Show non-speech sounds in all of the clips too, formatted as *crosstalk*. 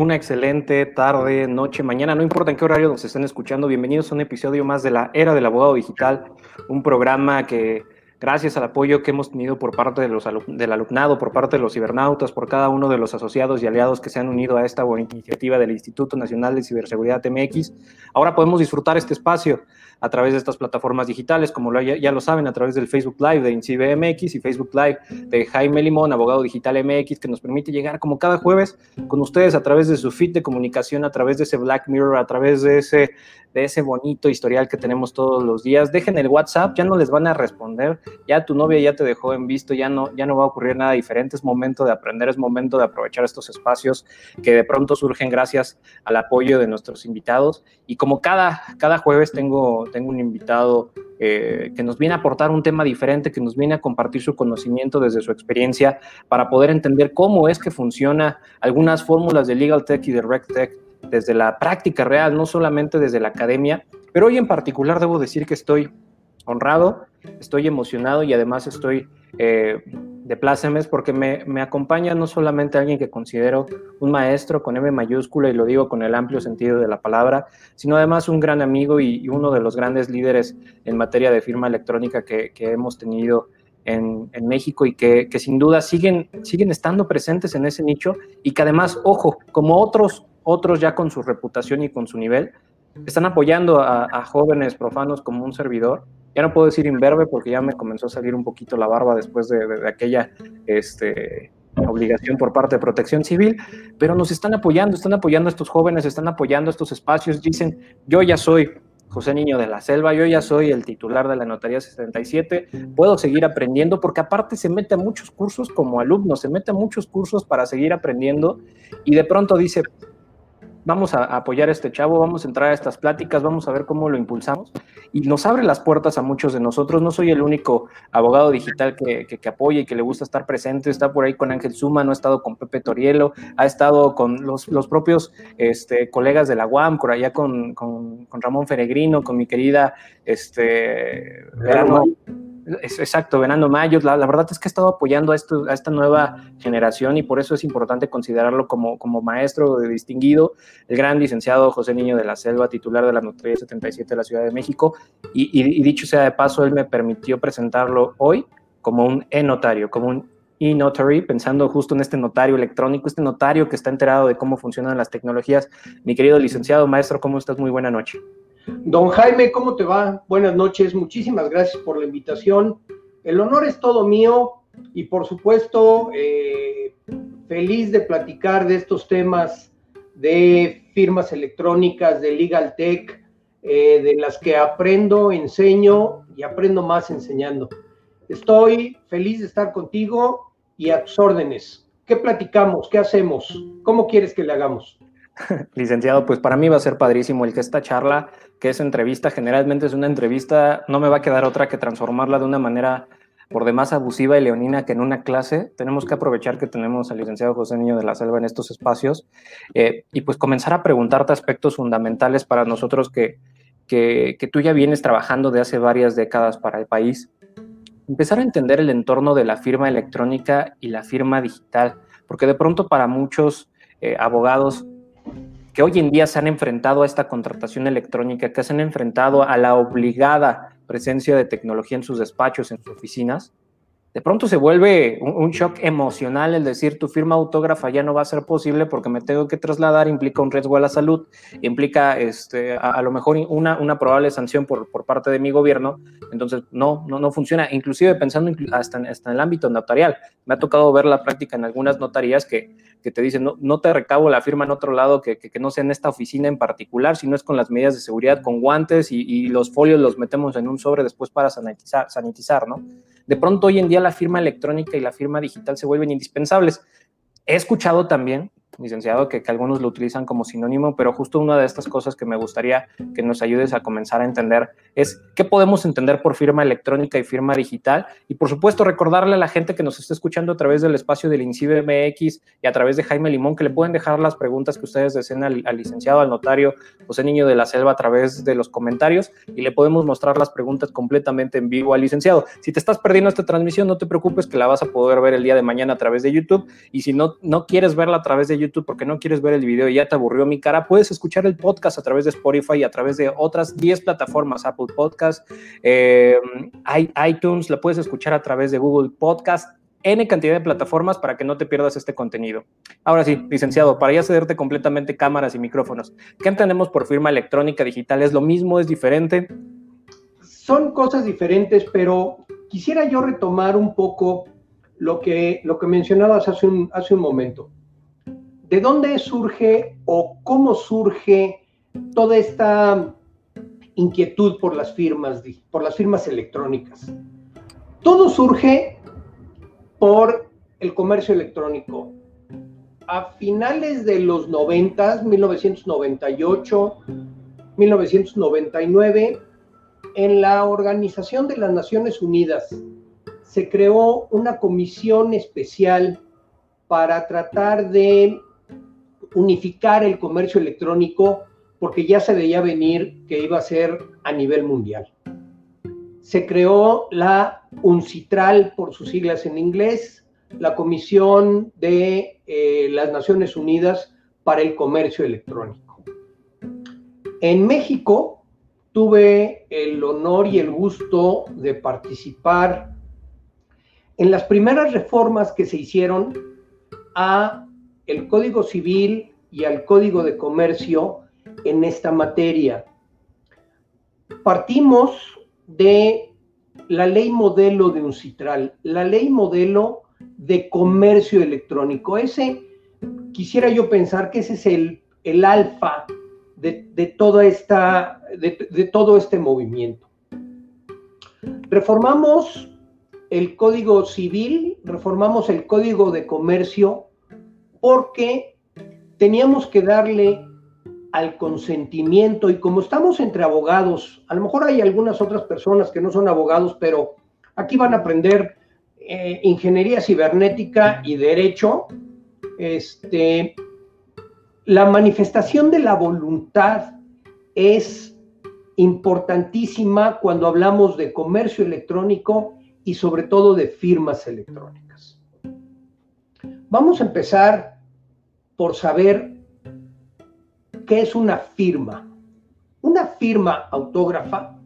una excelente tarde, noche, mañana, no importa en qué horario nos estén escuchando. Bienvenidos a un episodio más de la Era del Abogado Digital, un programa que gracias al apoyo que hemos tenido por parte de los del alumnado, por parte de los cibernautas, por cada uno de los asociados y aliados que se han unido a esta iniciativa del Instituto Nacional de Ciberseguridad MX, ahora podemos disfrutar este espacio a través de estas plataformas digitales, como lo, ya, lo saben, a través del Facebook Live de INCIBE MX y Facebook Live de Jaime Limón, abogado digital MX, que nos permite llegar como cada jueves con ustedes a través de su feed de comunicación, a través de ese Black Mirror, a través de ese, de ese bonito historial que tenemos todos los días. Dejen el WhatsApp, ya no les van a responder, ya tu novia ya te dejó en visto, ya no, ya no va a ocurrir nada diferente, es momento de aprender, es momento de aprovechar estos espacios que de pronto surgen gracias al apoyo de nuestros invitados. Y como cada, cada jueves tengo tengo un invitado eh, que nos viene a aportar un tema diferente, que nos viene a compartir su conocimiento desde su experiencia para poder entender cómo es que funciona algunas fórmulas de Legal Tech y de Rec Tech desde la práctica real, no solamente desde la academia, pero hoy en particular debo decir que estoy honrado, estoy emocionado y además estoy eh, de plácemes porque me, me, acompaña no solamente alguien que considero un maestro con M mayúscula y lo digo con el amplio sentido de la palabra, sino además un gran amigo y, uno de los grandes líderes en materia de firma electrónica que, que hemos tenido en, en, México y que, que, sin duda siguen, siguen estando presentes en ese nicho y que además, ojo, como otros, otros ya con su reputación y con su nivel, están apoyando a, a jóvenes profanos como un servidor ya no puedo decir imberbe porque ya me comenzó a salir un poquito la barba después de, aquella este, obligación por parte de protección civil, pero nos están apoyando, están apoyando a estos jóvenes, están apoyando a estos espacios, dicen, yo ya soy José Niño de la Selva, yo ya soy el titular de la Notaría 77, puedo seguir aprendiendo porque aparte se mete a muchos cursos como alumno, se mete a muchos cursos para seguir aprendiendo y de pronto dice, vamos a apoyar a este chavo, vamos a entrar a estas pláticas, vamos a ver cómo lo impulsamos y nos abre las puertas a muchos de nosotros. No soy el único abogado digital que, que, apoya y que le gusta estar presente, está por ahí con Ángel Suma, no ha estado con Pepe Torielo, ha estado con los, los propios este, colegas de la UAM, por allá con, con, con Ramón Feregrino, con mi querida este, Verano. Exacto, Venando Mayos. La, verdad es que ha estado apoyando a, esta nueva generación y por eso es importante considerarlo como, maestro distinguido, el gran licenciado José Niño de la Selva, titular de la Notaría 77 de la Ciudad de México. Y, y, dicho sea de paso, él me permitió presentarlo hoy como un e-notario, como un e-notary, pensando justo en este notario electrónico, este notario que está enterado de cómo funcionan las tecnologías. Mi querido licenciado, maestro, ¿cómo estás? Muy buena noche. Don Jaime, ¿cómo te va? Buenas noches, muchísimas gracias por la invitación. El honor es todo mío y por supuesto eh, feliz de platicar de estos temas de firmas electrónicas, de Legal Tech, eh, de las que aprendo, enseño y aprendo más enseñando. Estoy feliz de estar contigo y a tus órdenes. ¿Qué platicamos? ¿Qué hacemos? ¿Cómo quieres que le hagamos? *laughs* Licenciado, pues para mí va a ser padrísimo el que esta charla, que es entrevista, generalmente es una entrevista, no me va a quedar otra que transformarla de una manera por demás abusiva y leonina que en una clase. Tenemos que aprovechar que tenemos al licenciado José Niño de la Selva en estos espacios eh, y pues comenzar a preguntarte aspectos fundamentales para nosotros que, que, tú ya vienes trabajando de hace varias décadas para el país. Empezar a entender el entorno de la firma electrónica y la firma digital, porque de pronto para muchos eh, abogados que hoy en día se han enfrentado a esta contratación electrónica, que se han enfrentado a la obligada presencia de tecnología en sus despachos, en sus oficinas, de pronto se vuelve un, shock emocional el decir tu firma autógrafa ya no va a ser posible porque me tengo que trasladar, implica un riesgo a la salud, implica este, a, lo mejor una, una probable sanción por, por, parte de mi gobierno, entonces no, no, no funciona, inclusive pensando hasta en, hasta en el ámbito notarial, me ha tocado ver la práctica en algunas notarías que, que te dicen no, no te recabo la firma en otro lado que, que, no sea en esta oficina en particular, sino es con las medidas de seguridad, con guantes y, y los folios los metemos en un sobre después para sanitizar, sanitizar ¿no? De pronto hoy en día la firma electrónica y la firma digital se vuelven indispensables. He escuchado también licenciado, que, algunos lo utilizan como sinónimo, pero justo una de estas cosas que me gustaría que nos ayudes a comenzar a entender es qué podemos entender por firma electrónica y firma digital. Y por supuesto, recordarle a la gente que nos está escuchando a través del espacio del INCIBE MX y a través de Jaime Limón que le pueden dejar las preguntas que ustedes deseen al, al licenciado, al notario José Niño de la Selva a través de los comentarios y le podemos mostrar las preguntas completamente en vivo al licenciado. Si te estás perdiendo esta transmisión, no te preocupes que la vas a poder ver el día de mañana a través de YouTube y si no, no quieres verla a través de YouTube porque no quieres ver el video y ya te aburrió mi cara, puedes escuchar el podcast a través de Spotify y a través de otras 10 plataformas, Apple Podcast, eh, iTunes, la puedes escuchar a través de Google Podcast, N cantidad de plataformas para que no te pierdas este contenido. Ahora sí, licenciado, para ya cederte completamente cámaras y micrófonos, ¿qué entendemos por firma electrónica digital? ¿Es lo mismo? ¿Es diferente? Son cosas diferentes, pero quisiera yo retomar un poco lo que, lo que mencionabas hace un, hace un momento. ¿De dónde surge o cómo surge toda esta inquietud por las firmas, por las firmas electrónicas? Todo surge por el comercio electrónico. A finales de los 90, 1998, 1999, en la Organización de las Naciones Unidas se creó una comisión especial para tratar de unificar el comercio electrónico porque ya se veía venir que iba a ser a nivel mundial se creó la UNCITRAL, por sus siglas en inglés, la Comisión de eh, las Naciones Unidas para el Comercio Electrónico. En México tuve el honor y el gusto de participar en las primeras reformas que se hicieron a el Código Civil y al Código de Comercio en esta materia. Partimos de la ley modelo de un citral, la ley modelo de comercio electrónico. Ese, quisiera yo pensar que ese es el, el alfa de, toda esta, de, todo este movimiento. Reformamos el Código Civil, reformamos el Código de Comercio, porque teníamos que darle al consentimiento y como estamos entre abogados, a lo mejor hay algunas otras personas que no son abogados, pero aquí van a aprender eh, ingeniería cibernética y derecho, este, la manifestación de la voluntad es importantísima cuando hablamos de comercio electrónico y sobre todo de firmas electrónicas. Vamos a empezar por saber ¿Qué es una firma? Una firma autógrafa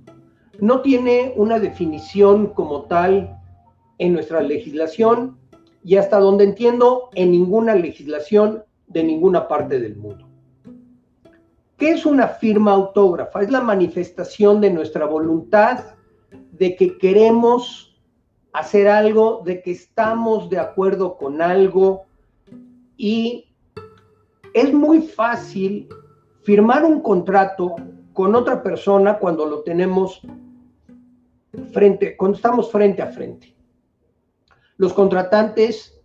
no tiene una definición como tal en nuestra legislación y hasta donde entiendo en ninguna legislación de ninguna parte del mundo. ¿Qué es una firma autógrafa? Es la manifestación de nuestra voluntad de que queremos hacer algo, de que estamos de acuerdo con algo y es muy fácil firmar un contrato con otra persona cuando lo tenemos frente, cuando estamos frente a frente. Los contratantes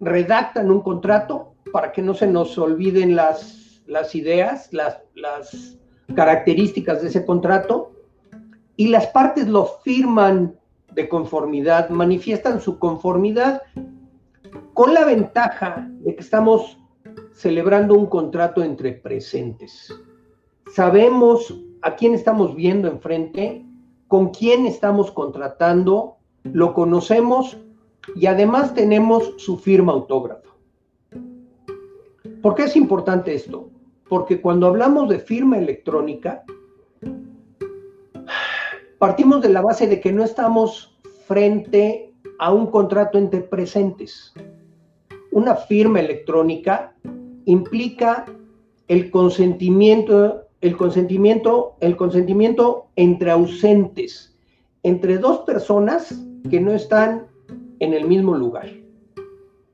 redactan un contrato para que no se nos olviden las, las ideas, las, las características de ese contrato, y las partes lo firman de conformidad, manifiestan su conformidad con la ventaja de que estamos celebrando un contrato entre presentes. Sabemos a quién estamos viendo enfrente, con quién estamos contratando, lo conocemos y además tenemos su firma autógrafa. ¿Por qué es importante esto? Porque cuando hablamos de firma electrónica, partimos de la base de que no estamos frente a un contrato entre presentes. Una firma electrónica implica el consentimiento, entre ausentes, entre dos personas que no están en el mismo lugar.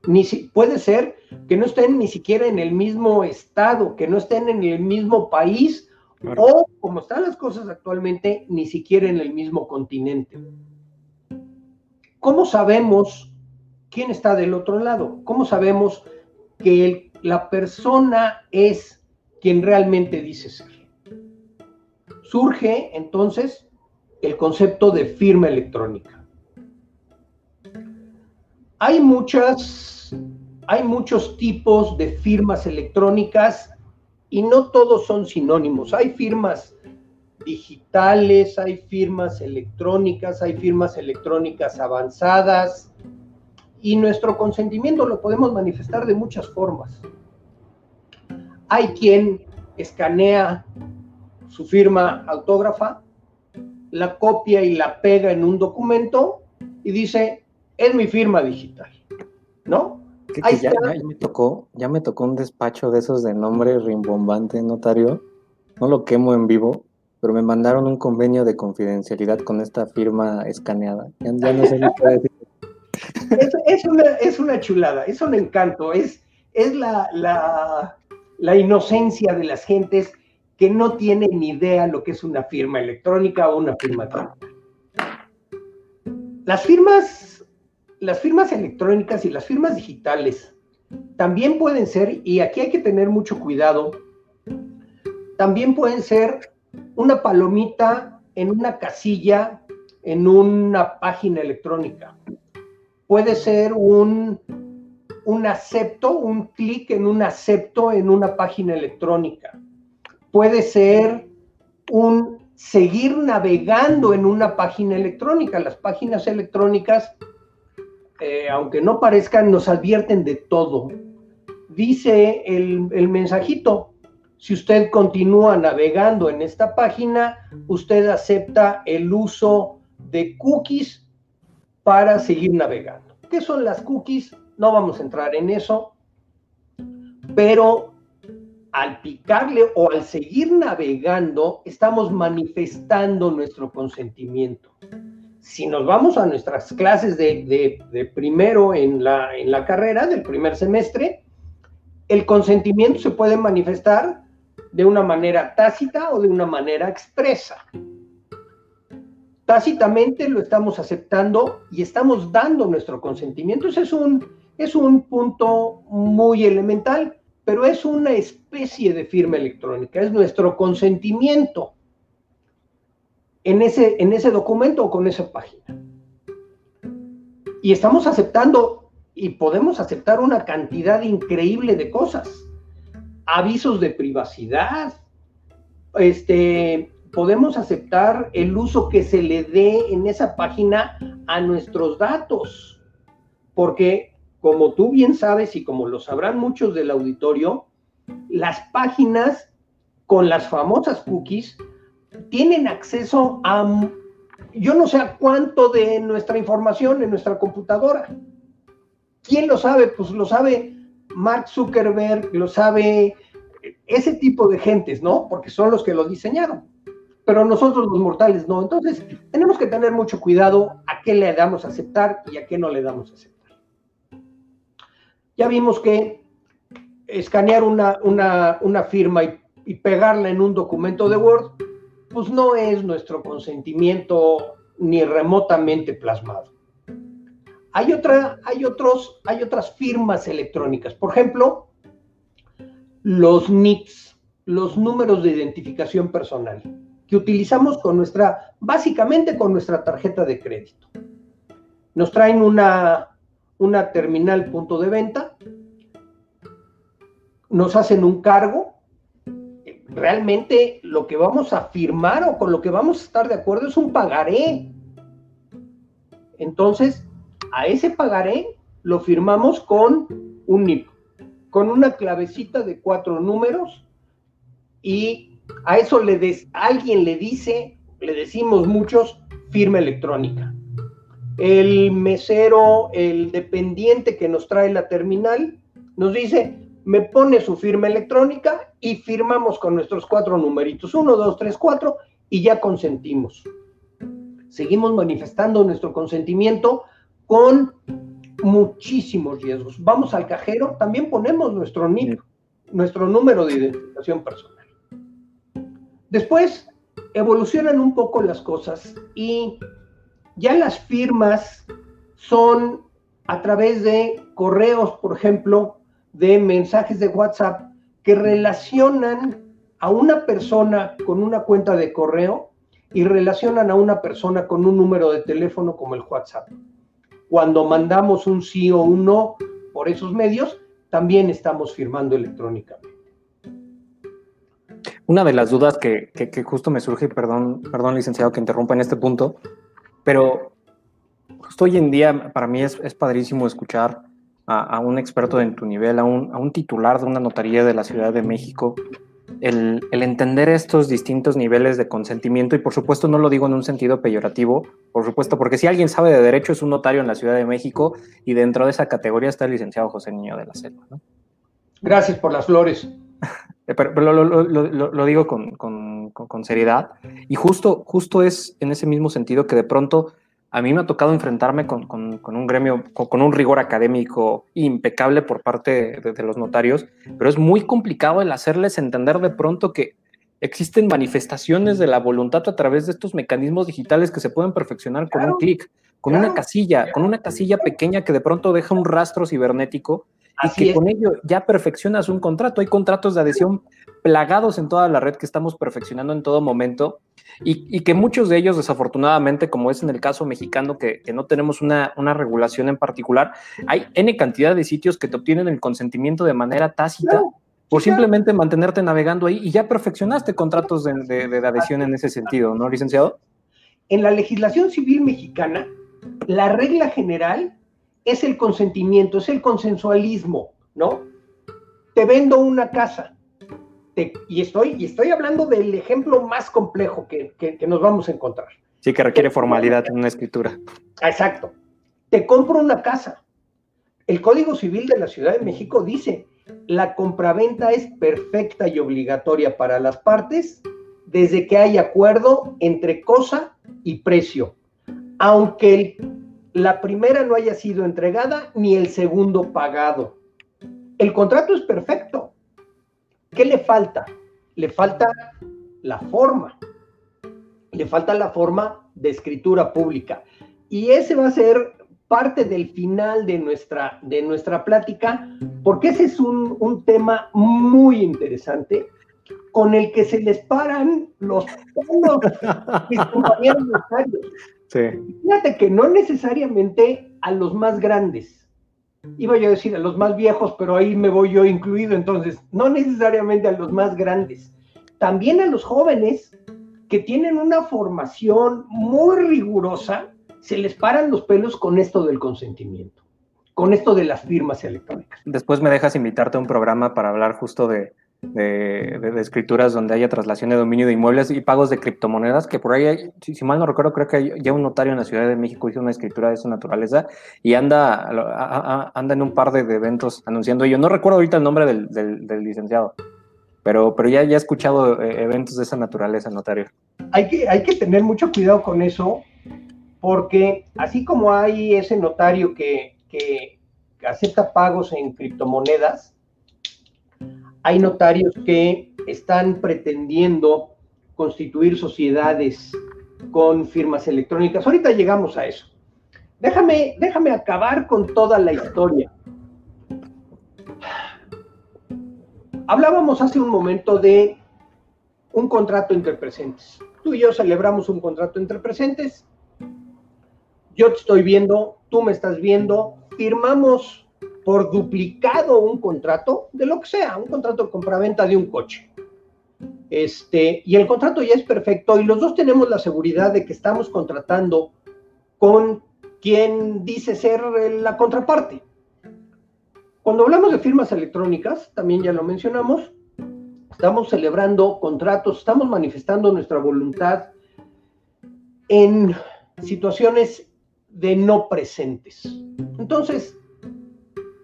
Ni si, puede ser que no estén ni siquiera en el mismo estado, que no estén en el mismo país o, como están las cosas actualmente, ni siquiera en el mismo continente. ¿Cómo sabemos quién está del otro lado? ¿Cómo sabemos que la persona es quien realmente dice ser. Surge entonces el concepto de firma electrónica. Hay muchas, hay muchos tipos de firmas electrónicas y no todos son sinónimos. Hay firmas digitales, hay firmas electrónicas, hay firmas electrónicas avanzadas Y nuestro consentimiento lo podemos manifestar de muchas formas. Hay quien escanea su firma autógrafa, la copia y la pega en un documento y dice, es mi firma digital, ¿no? Ya, me tocó, ya me tocó un despacho de esos de nombre rimbombante notario, no lo quemo en vivo, pero me mandaron un convenio de confidencialidad con esta firma escaneada. Ya, no sé qué decir. *laughs* Es, una, es una chulada, es un encanto, es, es la, la, la inocencia de las gentes que no tienen ni idea lo que es una firma electrónica o una firma digital. Las firmas, las firmas electrónicas y las firmas digitales también pueden ser, y aquí hay que tener mucho cuidado, también pueden ser una palomita en una casilla en una página electrónica. Puede ser un, un acepto, un clic en un acepto en una página electrónica. Puede ser un seguir navegando en una página electrónica. Las páginas electrónicas, eh, aunque no parezcan, nos advierten de todo. Dice el, el mensajito, si usted continúa navegando en esta página, usted acepta el uso de cookies para seguir navegando. ¿Qué son las cookies? No vamos a entrar en eso, pero al picarle o al seguir navegando, estamos manifestando nuestro consentimiento. Si nos vamos a nuestras clases de, primero en la, en la carrera, del primer semestre, el consentimiento se puede manifestar de una manera tácita o de una manera expresa. Tácitamente lo estamos aceptando y estamos dando nuestro consentimiento. Ese es un, es un punto muy elemental, pero es una especie de firma electrónica, es nuestro consentimiento en ese, en ese documento o con esa página. Y estamos aceptando y podemos aceptar una cantidad increíble de cosas. Avisos de privacidad, este, podemos aceptar el uso que se le dé en esa página a nuestros datos, porque como tú bien sabes y como lo sabrán muchos del auditorio, las páginas con las famosas cookies tienen acceso a yo no sé a cuánto de nuestra información en nuestra computadora. ¿Quién lo sabe? Pues lo sabe Mark Zuckerberg, lo sabe ese tipo de gentes, ¿no? Porque son los que lo diseñaron. Pero nosotros los mortales no. Entonces, tenemos que tener mucho cuidado a qué le damos a aceptar y a qué no le damos a aceptar. Ya vimos que escanear una, una, firma y, y pegarla en un documento de Word, pues no es nuestro consentimiento ni remotamente plasmado. Hay, otra, hay, otros, hay otras firmas electrónicas. Por ejemplo, los NICs, los números de identificación personal, que utilizamos con nuestra, básicamente con nuestra tarjeta de crédito. Nos traen una, una terminal punto de venta, nos hacen un cargo, realmente lo que vamos a firmar o con lo que vamos a estar de acuerdo es un pagaré. Entonces, a ese pagaré lo firmamos con un NIP, con una clavecita de cuatro números y a eso le alguien le dice, le decimos muchos, firma electrónica. El mesero, el dependiente que nos trae la terminal, nos dice, me pone su firma electrónica y firmamos con nuestros cuatro numeritos, uno, dos, tres, cuatro, y ya consentimos. Seguimos manifestando nuestro consentimiento con muchísimos riesgos. Vamos al cajero, también ponemos nuestro NIP, nuestro número de identificación personal. Después evolucionan un poco las cosas y ya las firmas son a través de correos, por ejemplo, de mensajes de WhatsApp que relacionan a una persona con una cuenta de correo y relacionan a una persona con un número de teléfono como el WhatsApp cuando mandamos un sí o un no por esos medios, también estamos firmando electrónicamente. Una de las dudas que, justo me surge, perdón, perdón licenciado que interrumpa en este punto, pero justo hoy en día para mí es, es padrísimo escuchar a, un experto en tu nivel, a un, a un, titular de una notaría de la Ciudad de México, el, el, entender estos distintos niveles de consentimiento, y por supuesto no lo digo en un sentido peyorativo, por supuesto, porque si alguien sabe de derecho es un notario en la Ciudad de México y dentro de esa categoría está el licenciado José Niño de la Selva. ¿no? Gracias por las flores. *laughs* pero, pero lo, lo, lo, lo, digo con, con, con, seriedad, y justo, justo es en ese mismo sentido que de pronto a mí me ha tocado enfrentarme con, con un gremio, con, un rigor académico impecable por parte de, de, los notarios, pero es muy complicado el hacerles entender de pronto que existen manifestaciones de la voluntad a través de estos mecanismos digitales que se pueden perfeccionar con un clic, con una casilla, con una casilla pequeña que de pronto deja un rastro cibernético y que con ello ya perfeccionas un contrato. Hay contratos de adhesión plagados en toda la red que estamos perfeccionando en todo momento y, que muchos de ellos, desafortunadamente, como es en el caso mexicano, que, no tenemos una, una, regulación en particular, hay N cantidad de sitios que te obtienen el consentimiento de manera tácita. por simplemente mantenerte navegando ahí y ya perfeccionaste contratos de, de adhesión en ese sentido, ¿no, licenciado? En la legislación civil mexicana, la regla general es el consentimiento, es el consensualismo, ¿no? Te vendo una casa. Te, y, estoy, y estoy hablando del ejemplo más complejo que, que, que nos vamos a encontrar. Sí, que requiere formalidad en una escritura. Exacto. Te compro una casa. El Código Civil de la Ciudad de México dice, la compraventa es perfecta y obligatoria para las partes desde que hay acuerdo entre cosa y precio, aunque la primera no haya sido entregada ni el segundo pagado. El contrato es perfecto. ¿Qué le falta? Le falta la forma. Le falta la forma de escritura pública. Y ese va a ser parte del final de nuestra, de nuestra plática, porque ese es un, un tema muy interesante con el que se les paran los *laughs* mis compañeros Fíjate que no necesariamente a los más grandes. Iba yo a decir a los más viejos, pero ahí me voy yo incluido, entonces, no necesariamente a los más grandes. También a los jóvenes que tienen una formación muy rigurosa, se les paran los pelos con esto del consentimiento, con esto de las firmas electrónicas. Después me dejas invitarte a un programa para hablar justo de, de, escrituras donde haya traslación de dominio de inmuebles y pagos de criptomonedas, que por ahí, si, mal no recuerdo, creo que ya un notario en la Ciudad de México hizo una escritura de esa naturaleza y anda, anda en un par de, eventos anunciando ello. No recuerdo ahorita el nombre del, del, licenciado, pero, pero ya, ya he escuchado eh, eventos de esa naturaleza, notario. Hay que, hay que tener mucho cuidado con eso, porque así como hay ese notario que, que acepta pagos en criptomonedas, hay notarios que están pretendiendo constituir sociedades con firmas electrónicas. Ahorita llegamos a eso. Déjame, déjame acabar con toda la historia. Hablábamos hace un momento de un contrato entre presentes. Tú y yo celebramos un contrato entre presentes. Yo te estoy viendo, tú me estás viendo, firmamos por duplicado un contrato de lo que sea, un contrato de compraventa de un coche. Este, y el contrato ya es perfecto y los dos tenemos la seguridad de que estamos contratando con quien dice ser la contraparte. Cuando hablamos de firmas electrónicas, también ya lo mencionamos, estamos celebrando contratos, estamos manifestando nuestra voluntad en situaciones de no presentes. Entonces,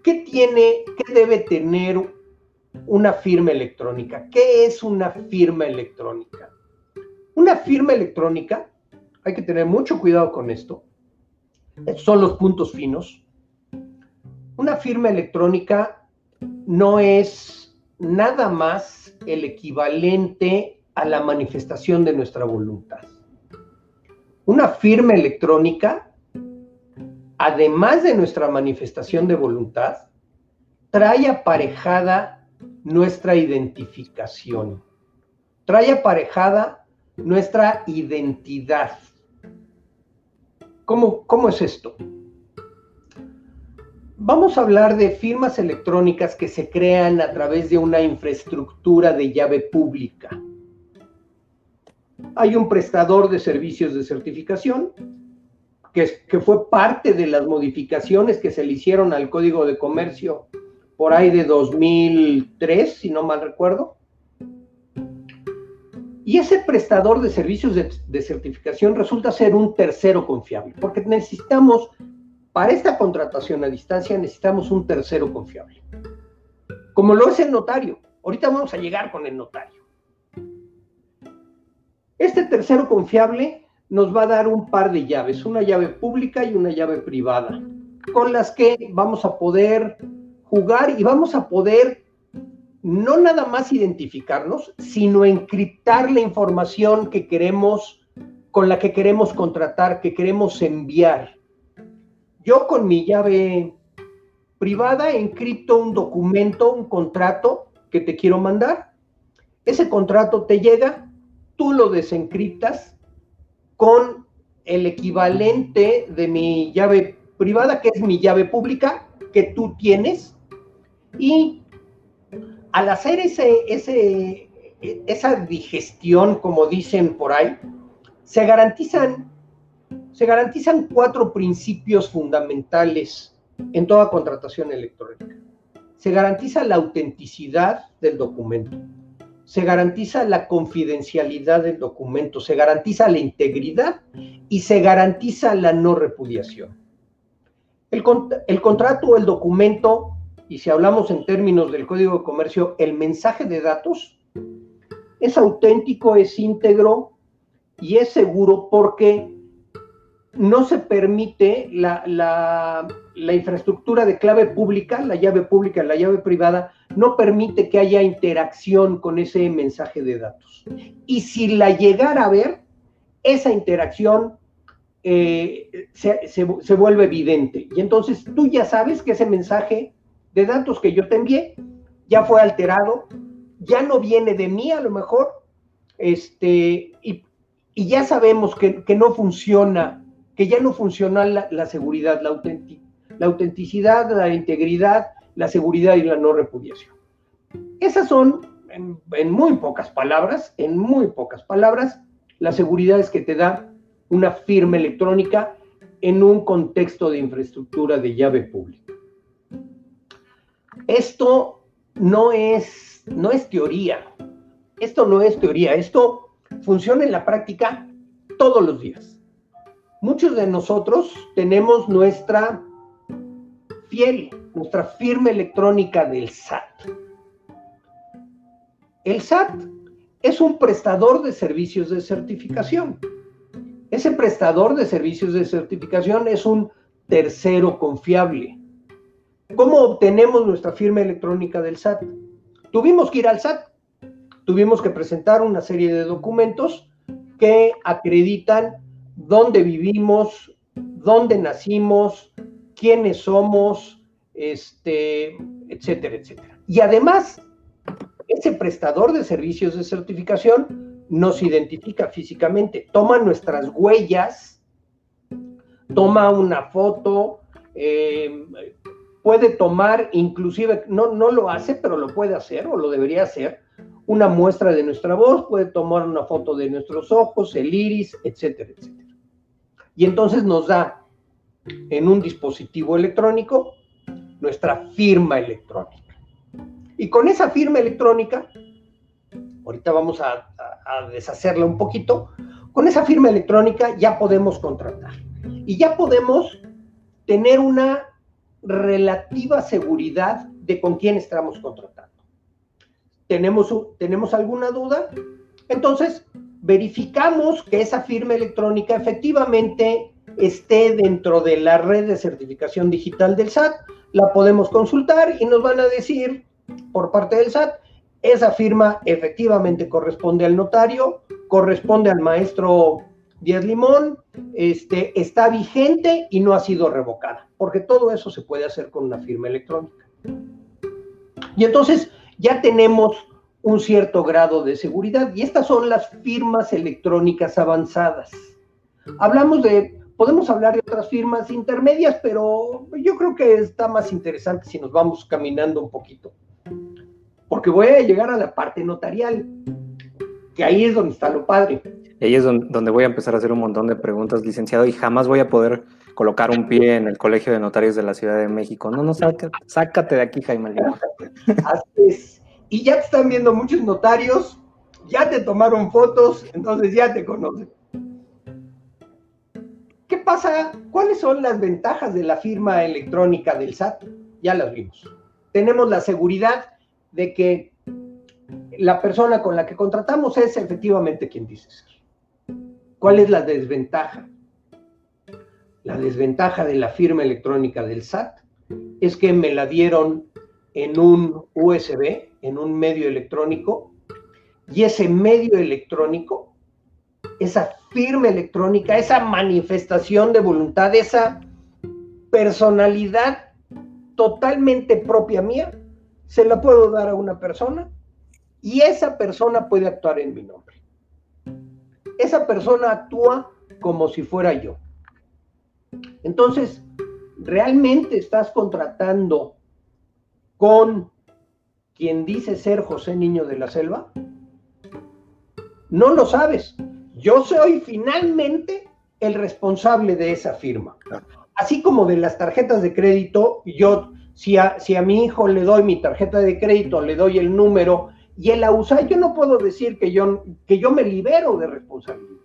¿Qué tiene, qué debe tener una firma electrónica? ¿Qué es una firma electrónica? Una firma electrónica, hay que tener mucho cuidado con esto, son los puntos finos. Una firma electrónica no es nada más el equivalente a la manifestación de nuestra voluntad. Una firma electrónica además de nuestra manifestación de voluntad, trae aparejada nuestra identificación, trae aparejada nuestra identidad. ¿Cómo, cómo es esto? Vamos a hablar de firmas electrónicas que se crean a través de una infraestructura de llave pública. Hay un prestador de servicios de certificación que, fue parte de las modificaciones que se le hicieron al Código de Comercio por ahí de 2003, si no mal recuerdo. Y ese prestador de servicios de, certificación resulta ser un tercero confiable, porque necesitamos, para esta contratación a distancia, necesitamos un tercero confiable. Como lo es el notario. Ahorita vamos a llegar con el notario. Este tercero confiable nos va a dar un par de llaves, una llave pública y una llave privada, con las que vamos a poder jugar y vamos a poder no nada más identificarnos, sino encriptar la información que queremos, con la que queremos contratar, que queremos enviar. Yo con mi llave privada encripto un documento, un contrato que te quiero mandar. Ese contrato te llega, tú lo desencriptas con el equivalente de mi llave privada, que es mi llave pública, que tú tienes, y al hacer ese, esa digestión, como dicen por ahí, se garantizan, se garantizan cuatro principios fundamentales en toda contratación electrónica. Se garantiza la autenticidad del documento, se garantiza la confidencialidad del documento, se garantiza la integridad y se garantiza la no repudiación. El, el contrato o el documento y si hablamos en términos del Código de Comercio, el mensaje de datos es auténtico, es íntegro y es seguro porque no se permite la, infraestructura de clave pública, la llave pública, la llave privada, no permite que haya interacción con ese mensaje de datos. Y si la llegara a ver, esa interacción eh, se, se, vuelve evidente. Y entonces tú ya sabes que ese mensaje de datos que yo te envié, ya fue alterado, ya no viene de mí a lo mejor, este, y, ya sabemos que, no funciona, que ya no funciona la, seguridad, la, autenticidad, la integridad, la seguridad y la no repudiación. Esas son, en, en muy pocas palabras, en muy pocas palabras, las seguridades que te da una firma electrónica en un contexto de infraestructura de llave pública. Esto no es, no es teoría. Esto no es teoría. Esto funciona en la práctica todos los días. Muchos de nosotros tenemos nuestra fiel, nuestra firma electrónica del SAT. El SAT es un prestador de servicios de certificación. Ese prestador de servicios de certificación es un tercero confiable. ¿Cómo obtenemos nuestra firma electrónica del SAT? Tuvimos que ir al SAT, tuvimos que presentar una serie de documentos que acreditan dónde vivimos, dónde nacimos, quiénes somos, este, etcétera, etcétera. Y además, ese prestador de servicios de certificación nos identifica físicamente, toma nuestras huellas, toma una foto, eh, puede tomar, inclusive, no, no lo hace, pero lo puede hacer o lo debería hacer, una muestra de nuestra voz, puede tomar una foto de nuestros ojos, el iris, etcétera, etcétera. Y entonces nos da en un dispositivo electrónico nuestra firma electrónica. Y con esa firma electrónica, ahorita vamos a, a deshacerla un poquito, con esa firma electrónica ya podemos contratar. Y ya podemos tener una relativa seguridad de con quién estamos contratando. ¿Tenemos, ¿Tenemos alguna duda? Entonces, verificamos que esa firma electrónica efectivamente esté dentro de la red de certificación digital del SAT, la podemos consultar y nos van a decir por parte del SAT, esa firma efectivamente corresponde al notario, corresponde al maestro Díaz Limón, este, está vigente y no ha sido revocada, porque todo eso se puede hacer con una firma electrónica. Y entonces ya tenemos un cierto grado de seguridad y estas son las firmas electrónicas avanzadas. Hablamos de, podemos hablar de otras firmas intermedias, pero yo creo que está más interesante si nos vamos caminando un poquito, porque voy a llegar a la parte notarial, que ahí es donde está lo padre ahí es donde voy a empezar a hacer un montón de preguntas, licenciado, y jamás voy a poder colocar un pie en el Colegio de Notarios de la Ciudad de México. No, no, sácate, de aquí, Jaime. *laughs* Y ya te están viendo muchos notarios, ya te tomaron fotos, entonces ya te conocen. ¿Qué pasa? ¿Cuáles son las ventajas de la firma electrónica del SAT? Ya las vimos. Tenemos la seguridad de que la persona con la que contratamos es efectivamente quien dice ser. ¿Cuál es la desventaja? La desventaja de la firma electrónica del SAT es que me la dieron en un USB, en un medio electrónico, y ese medio electrónico, esa firma electrónica, esa manifestación de voluntad, esa personalidad totalmente propia mía, se la puedo dar a una persona y esa persona puede actuar en mi nombre. Esa persona actúa como si fuera yo. Entonces, ¿realmente estás contratando con quien dice ser José Niño de la Selva? No lo sabes. Yo soy finalmente el responsable de esa firma. Así como de las tarjetas de crédito, yo, si a, si a mi hijo le doy mi tarjeta de crédito, le doy el número y él la yo no puedo decir que yo, que yo me libero de responsabilidad.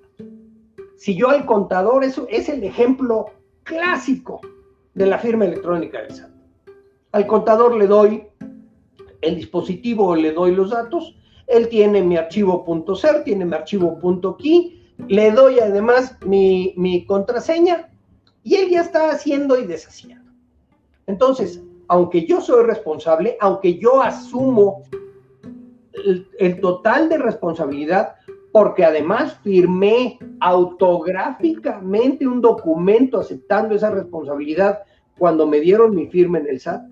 Si yo al contador, eso es el ejemplo clásico de la firma electrónica del SAT. Al contador le doy el dispositivo, le doy los datos, él tiene mi archivo .ser, tiene mi archivo .key, le doy además mi, mi contraseña y él ya está haciendo y deshaciendo. Entonces, aunque yo soy responsable, aunque yo asumo el, total de responsabilidad, porque además firmé autográficamente un documento aceptando esa responsabilidad cuando me dieron mi firma en el SAT.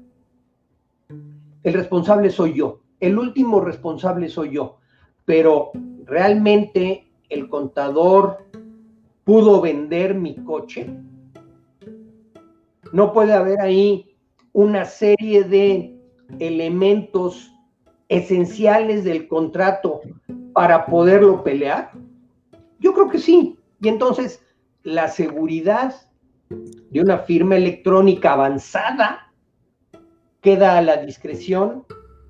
El responsable soy yo, el último responsable soy yo, pero realmente el contador pudo vender mi coche. No puede haber ahí una serie de elementos esenciales del contrato para poderlo pelear? Yo creo que sí. Y entonces la seguridad de una firma electrónica avanzada queda a la discreción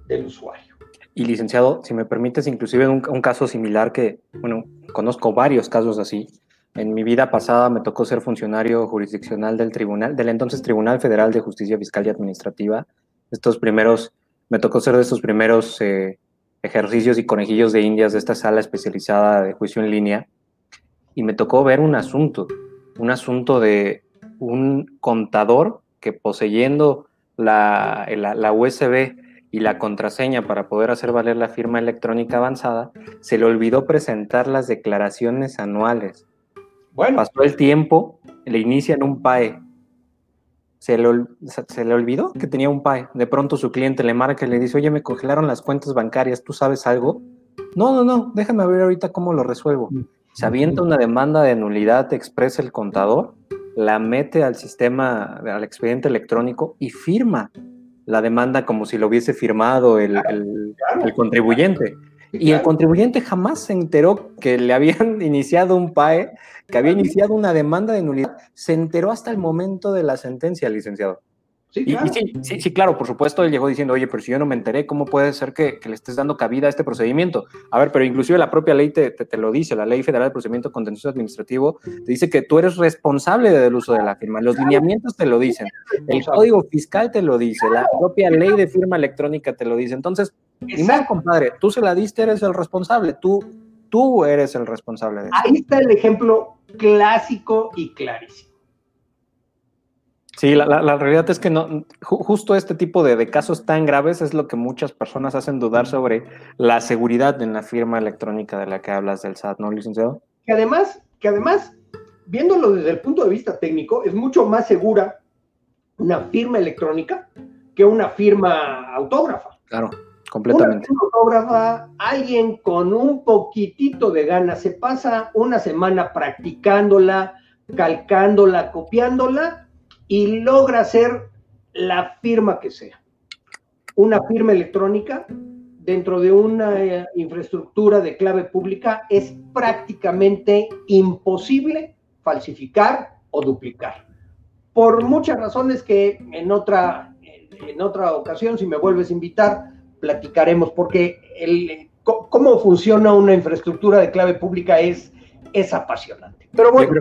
del usuario. Y licenciado, si me permites, inclusive un, un caso similar que, bueno, conozco varios casos así. En mi vida pasada me tocó ser funcionario jurisdiccional del tribunal, del entonces Tribunal Federal de Justicia Fiscal y Administrativa. Estos primeros me tocó ser de estos primeros eh, ejercicios y conejillos de indias de esta sala especializada de juicio en línea y me tocó ver un asunto, un asunto de un contador que poseyendo la, la, USB y la contraseña para poder hacer valer la firma electrónica avanzada, se le olvidó presentar las declaraciones anuales. Bueno. Pasó el tiempo, le inician un PAE se le, se le olvidó que tenía un PAE. De pronto su cliente le marca y le dice, oye, me congelaron las cuentas bancarias, ¿tú sabes algo? No, no, no, déjame ver ahorita cómo lo resuelvo. Se avienta una demanda de nulidad, expresa el contador, la mete al sistema, al expediente electrónico y firma la demanda como si lo hubiese firmado el, el contribuyente. Y el contribuyente jamás se enteró que le habían *laughs* iniciado un PAE, que había iniciado una demanda de nulidad. Se enteró hasta el momento de la sentencia, licenciado. Sí, claro. sí, sí, claro, por supuesto, él llegó diciendo, oye, pero si yo no me enteré, ¿cómo puede ser que, le estés dando cabida a este procedimiento? A ver, pero inclusive la propia ley te, te, lo dice, la Ley Federal de Procedimiento Contencioso Administrativo, te dice que tú eres responsable del uso de la firma. Los lineamientos te lo dicen, el Código Fiscal te lo dice, la propia Ley de Firma Electrónica te lo dice. Entonces, y compadre, tú se la diste, eres el responsable, tú, tú eres el responsable de eso. Ahí está el ejemplo clásico y clarísimo. Sí, la, realidad es que no, justo este tipo de, casos tan graves es lo que muchas personas hacen dudar sobre la seguridad en la firma electrónica de la que hablas del SAT, ¿no, licenciado? Que además, que además, viéndolo desde el punto de vista técnico, es mucho más segura una firma electrónica que una firma autógrafa. Claro, completamente. Alguien con un poquitito de ganas se pasa una semana practicándola, calcándola, copiándola y logra hacer la firma que sea. Una firma electrónica dentro de una eh, infraestructura de clave pública es prácticamente imposible falsificar o duplicar. Por muchas razones que en otra, en otra ocasión, si me vuelves a invitar, platicaremos, porque el, cómo funciona una infraestructura de clave pública es, es apasionante. Pero bueno.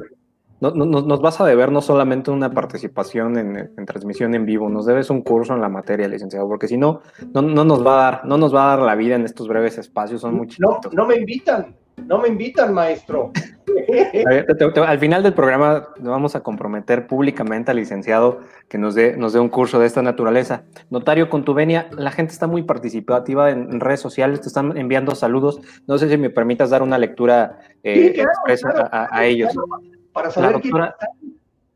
No, nos vas a deber no solamente una participación en, transmisión en vivo, nos debes un curso en la materia, licenciado, porque si no, no, nos va a dar, no nos va a dar la vida en estos breves espacios, son muy chiquitos. No, no me invitan, no me invitan, maestro. al final del programa vamos a comprometer públicamente al licenciado que nos dé, nos dé un curso de esta naturaleza. Notario, con tu venia, la gente está muy participativa en, redes sociales, te están enviando saludos. No sé si me permitas dar una lectura eh, expresa a, ellos para saber la doctora,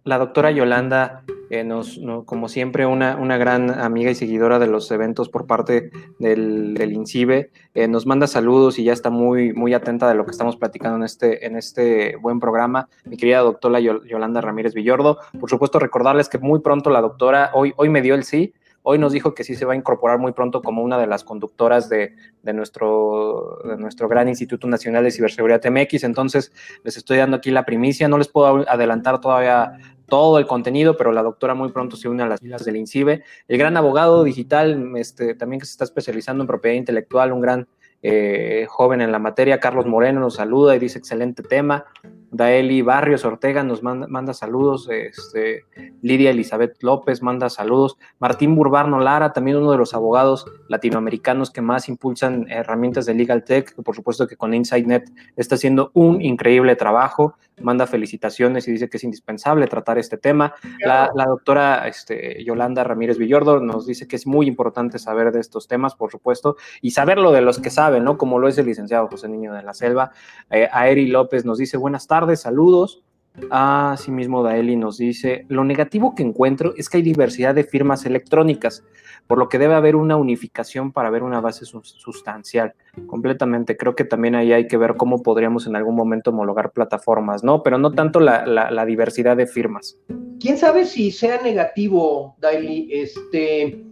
La doctora Yolanda, eh, nos, como siempre, una, una, gran amiga y seguidora de los eventos por parte del, INCIBE, eh, nos manda saludos y ya está muy, muy atenta de lo que estamos platicando en este, en este buen programa. Mi querida doctora Yolanda Ramírez Villordo, por supuesto recordarles que muy pronto la doctora, hoy, hoy me dio el sí, Hoy nos dijo que sí se va a incorporar muy pronto como una de las conductoras de, nuestro, de nuestro gran Instituto Nacional de Ciberseguridad MX. Entonces, les estoy dando aquí la primicia. No les puedo adelantar todavía todo el contenido, pero la doctora muy pronto se une a las filas del INCIBE. El gran abogado digital, este, también que se está especializando en propiedad intelectual, un gran eh, joven en la materia. Carlos Moreno nos saluda y dice excelente tema. Daeli Barrios Ortega nos manda, saludos. Este, Lidia Elizabeth López manda saludos. Martín Burbarno Lara, también uno de los abogados latinoamericanos que más impulsan herramientas de Legal Tech, por supuesto que con InsightNet está haciendo un increíble trabajo. Manda felicitaciones y dice que es indispensable tratar este tema. La, doctora este, Yolanda Ramírez Villordo nos dice que es muy importante saber de estos temas, por supuesto, y saberlo de los que saben ¿no? Como lo es el licenciado José Niño de la Selva. Eh, Aeri López nos dice, buenas tardes, saludos. Asimismo, Daeli nos dice, lo negativo que encuentro es que hay diversidad de firmas electrónicas, por lo que debe haber una unificación para ver una base sustancial. Completamente, creo que también ahí hay que ver cómo podríamos en algún momento homologar plataformas, ¿no? Pero no tanto la, diversidad de firmas. ¿Quién sabe si sea negativo, Daeli? Este,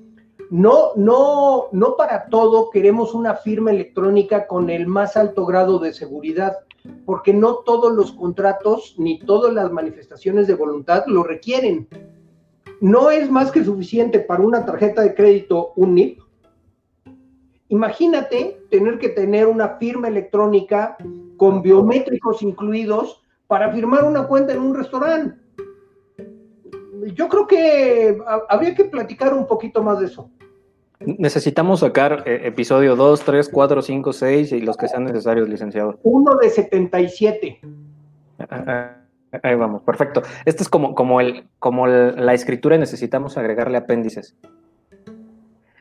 no, no, no para todo queremos una firma electrónica con el más alto grado de seguridad, porque no todos los contratos ni todas las manifestaciones de voluntad lo requieren. No es más que suficiente para una tarjeta de crédito un NIP. Imagínate tener que tener una firma electrónica con biométricos incluidos para firmar una cuenta en un restaurante. Yo creo que habría que platicar un poquito más de eso. Necesitamos sacar eh, episodio 2, 3, 4, 5, 6 y los que sean necesarios, licenciado. Uno de 77. Ah, ah, ah, ahí vamos, perfecto. Este es como, como, el, como la escritura, necesitamos agregarle apéndices.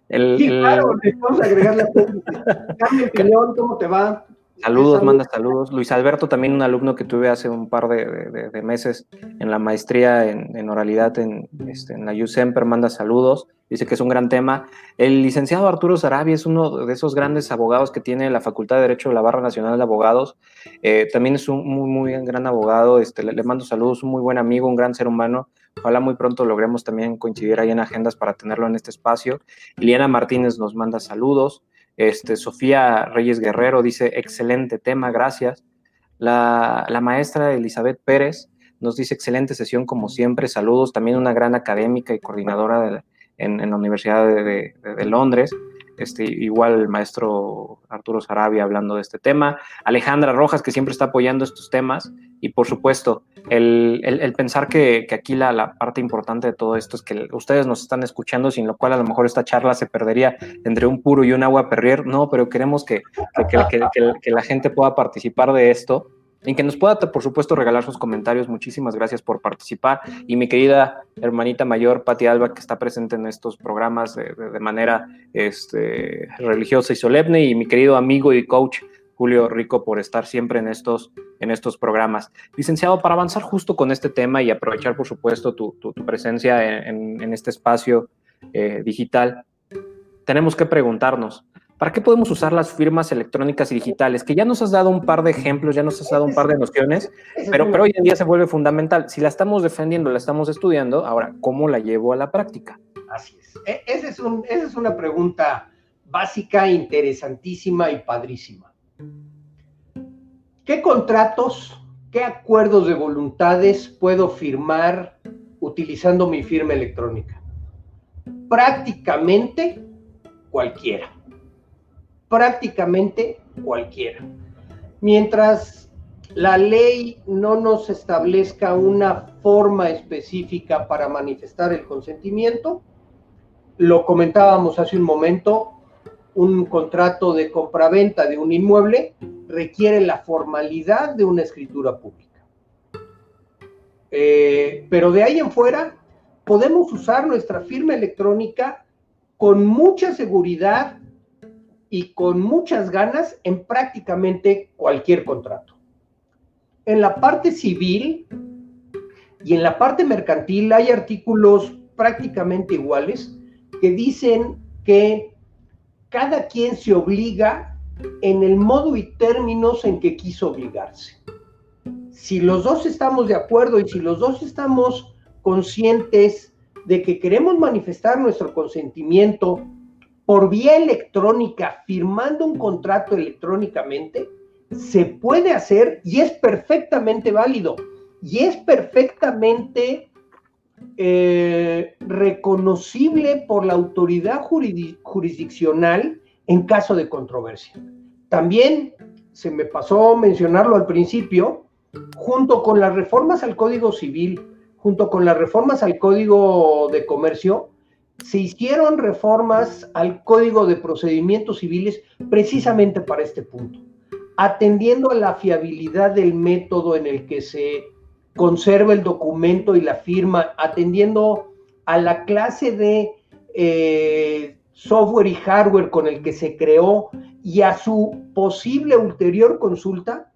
sí, claro, necesitamos agregarle apéndices. *laughs* Carmen Piñón, ¿cómo te va? Saludos, manda saludos. Luis Alberto, también un alumno que tuve hace un par de, meses en la maestría en, oralidad en, este, en la USEMPER, manda saludos. Dice que es un gran tema. El licenciado Arturo Sarabia es uno de esos grandes abogados que tiene la Facultad de Derecho de la Barra Nacional de Abogados. Eh, también es un muy, muy gran abogado. Este, le, mando saludos, un muy buen amigo, un gran ser humano. Ojalá muy pronto logremos también coincidir ahí en agendas para tenerlo en este espacio. Liliana Martínez nos manda saludos. Este, Sofía Reyes Guerrero dice, excelente tema, gracias. La, maestra Elizabeth Pérez nos dice, excelente sesión como siempre, saludos. También una gran académica y coordinadora en, la Universidad de, Londres. Este, igual el maestro Arturo Sarabia hablando de este tema, Alejandra Rojas, que siempre está apoyando estos temas, y por supuesto, el, pensar que, aquí la, parte importante de todo esto es que ustedes nos están escuchando, sin lo cual a lo mejor esta charla se perdería entre un puro y un agua perrier. No, pero queremos que, que la gente pueda participar de esto en que nos pueda, por supuesto, regalar sus comentarios. Muchísimas gracias por participar. Y mi querida hermanita mayor, Pati Alba, que está presente en estos programas de, manera este, religiosa y solemne, y mi querido amigo y coach Julio Rico por estar siempre en estos, en estos programas. Licenciado, para avanzar justo con este tema y aprovechar, por supuesto, tu, presencia en, este espacio eh, digital, tenemos que preguntarnos, ¿Para qué podemos usar las firmas electrónicas y digitales? Que ya nos has dado un par de ejemplos, ya nos has dado un par de nociones, pero, pero hoy en día se vuelve fundamental. Si la estamos defendiendo, la estamos estudiando, ahora, ¿cómo la llevo a la práctica? Así es. E, esa es, un, esa es una pregunta básica, interesantísima y padrísima. ¿Qué contratos, qué acuerdos de voluntades puedo firmar utilizando mi firma electrónica? Prácticamente cualquiera. Prácticamente cualquiera. Mientras la ley no nos establezca una forma específica para manifestar el consentimiento, lo comentábamos hace un momento, un contrato de compraventa de un inmueble requiere la formalidad de una escritura pública. Eh, pero de ahí en fuera, podemos usar nuestra firma electrónica con mucha seguridad y con muchas ganas en prácticamente cualquier contrato. En la parte civil y en la parte mercantil hay artículos prácticamente iguales que dicen que cada quien se obliga en el modo y términos en que quiso obligarse. Si los dos estamos de acuerdo y si los dos estamos conscientes de que queremos manifestar nuestro consentimiento por vía electrónica, firmando un contrato electrónicamente, se puede hacer y es perfectamente válido y es perfectamente eh, reconocible por la autoridad jurisdiccional en caso de controversia. También se me pasó mencionarlo al principio, junto con las reformas al Código Civil, junto con las reformas al Código de Comercio, se hicieron reformas al Código de Procedimientos Civiles precisamente para este punto, atendiendo a la fiabilidad del método en el que se conserva el documento y la firma, atendiendo a la clase de eh, software y hardware con el que se creó y a su posible ulterior consulta,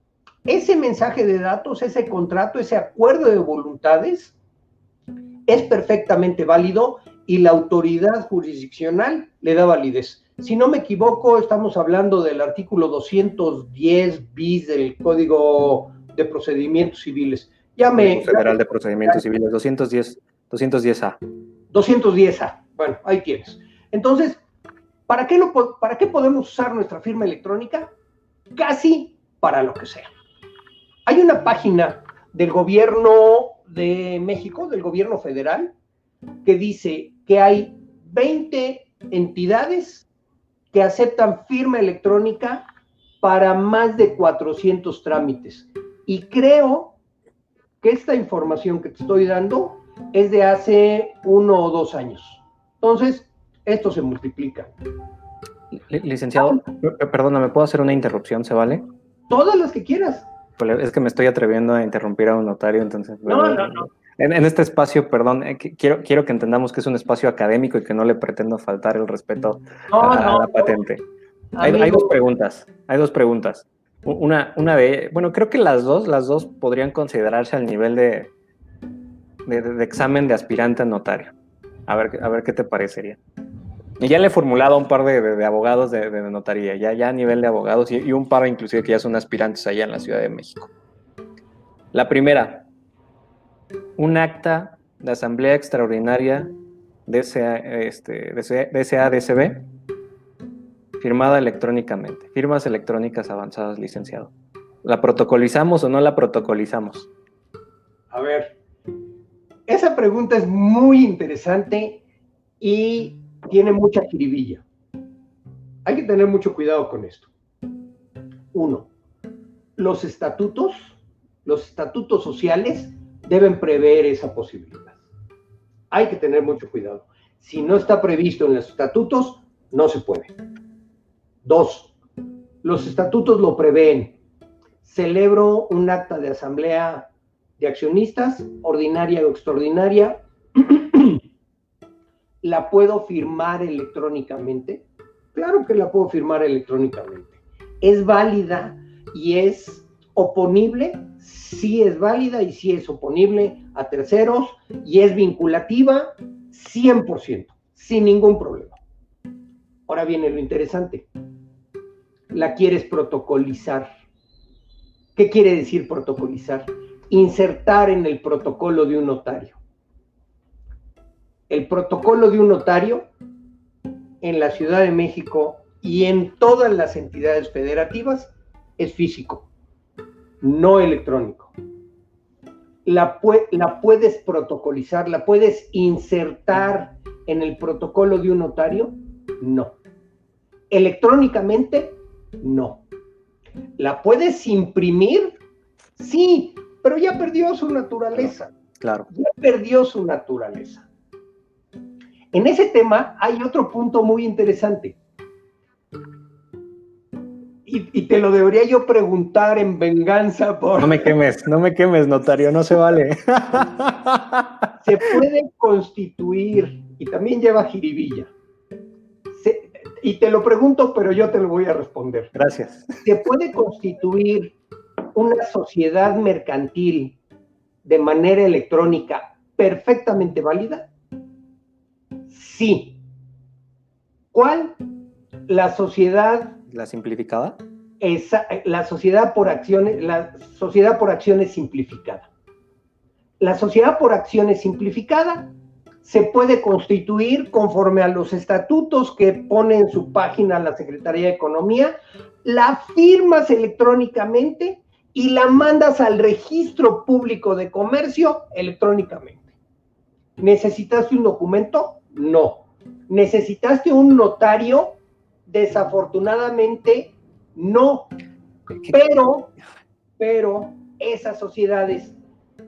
ese mensaje de datos, ese contrato, ese acuerdo de voluntades es perfectamente válido y la autoridad jurisdiccional le da validez. Si no me equivoco, estamos hablando del artículo 210 bis del Código de Procedimientos Civiles. Llame. Federal de Procedimientos Civiles, 210, 210A. 210A. Bueno, ahí tienes. Entonces, ¿para qué, lo, ¿para qué podemos usar nuestra firma electrónica? Casi para lo que sea. Hay una página del gobierno de México, del gobierno federal, que dice que hay 20 entidades que aceptan firma electrónica para más de 400 trámites. Y creo que esta información que te estoy dando es de hace uno o dos años. Entonces, esto se multiplica. Licenciado, perdona, ¿me puedo hacer una interrupción? ¿Se vale? Todas las que quieras. Es que me estoy atreviendo a interrumpir a un notario, entonces. No, no, no. En, este espacio, perdón, eh, quiero, quiero que entendamos que es un espacio académico y que no le pretendo faltar el respeto a, la patente. Hay, hay, dos preguntas, hay dos preguntas. Una, una de, bueno, creo que las dos, las dos podrían considerarse al nivel de, de, examen de aspirante a notario. A ver, a ver qué te parecería. Y ya le he formulado a un par de, abogados de, notaría, ya, ya a nivel de abogados, y, un par inclusive que ya son aspirantes allá en la Ciudad de México. La primera, un acta de asamblea extraordinaria de este, firmada electrónicamente. Firmas electrónicas avanzadas, licenciado. ¿La protocolizamos o no la protocolizamos? A ver, esa pregunta es muy interesante y tiene mucha jiribilla. Hay que tener mucho cuidado con esto. Uno, los estatutos, los estatutos sociales deben prever esa posibilidad. Hay que tener mucho cuidado. Si no está previsto en los estatutos, no se puede. Dos, los estatutos lo prevén. Celebro un acta de asamblea de accionistas, ordinaria o extraordinaria. *clears throat* ¿La puedo firmar electrónicamente? Claro que la puedo firmar electrónicamente. ¿Es válida y es oponible? Sí es válida y sí es oponible a terceros y es vinculativa 100%, sin ningún problema. Ahora viene lo interesante la quieres protocolizar. ¿Qué quiere decir protocolizar? Insertar en el protocolo de un notario. El protocolo de un notario en la Ciudad de México y en todas las entidades federativas es físico, no electrónico. La, la, puedes protocolizar, la puedes insertar en el protocolo de un notario? No. Electrónicamente, no. ¿La puedes imprimir? Sí, pero ya perdió su naturaleza. Claro. Ya perdió su naturaleza. En ese tema hay otro punto muy interesante. Y, te lo debería yo preguntar en venganza por... No me quemes, no me quemes, notario, no se vale. *laughs* Se puede constituir, y también lleva jiribilla. y te lo pregunto, pero yo te lo voy a responder. Gracias. ¿Se puede constituir una sociedad mercantil de manera electrónica perfectamente válida? Sí. ¿Cuál? La sociedad la simplificada? La sociedad por acciones, la sociedad por acciones simplificada. La sociedad por acciones simplificada se puede constituir conforme a los estatutos que pone en su página la Secretaría de Economía, la firmas electrónicamente y la mandas al registro público de comercio electrónicamente. ¿Necesitaste un documento? No. ¿Necesitaste un notario? Desafortunadamente, no. Pero, pero esas sociedades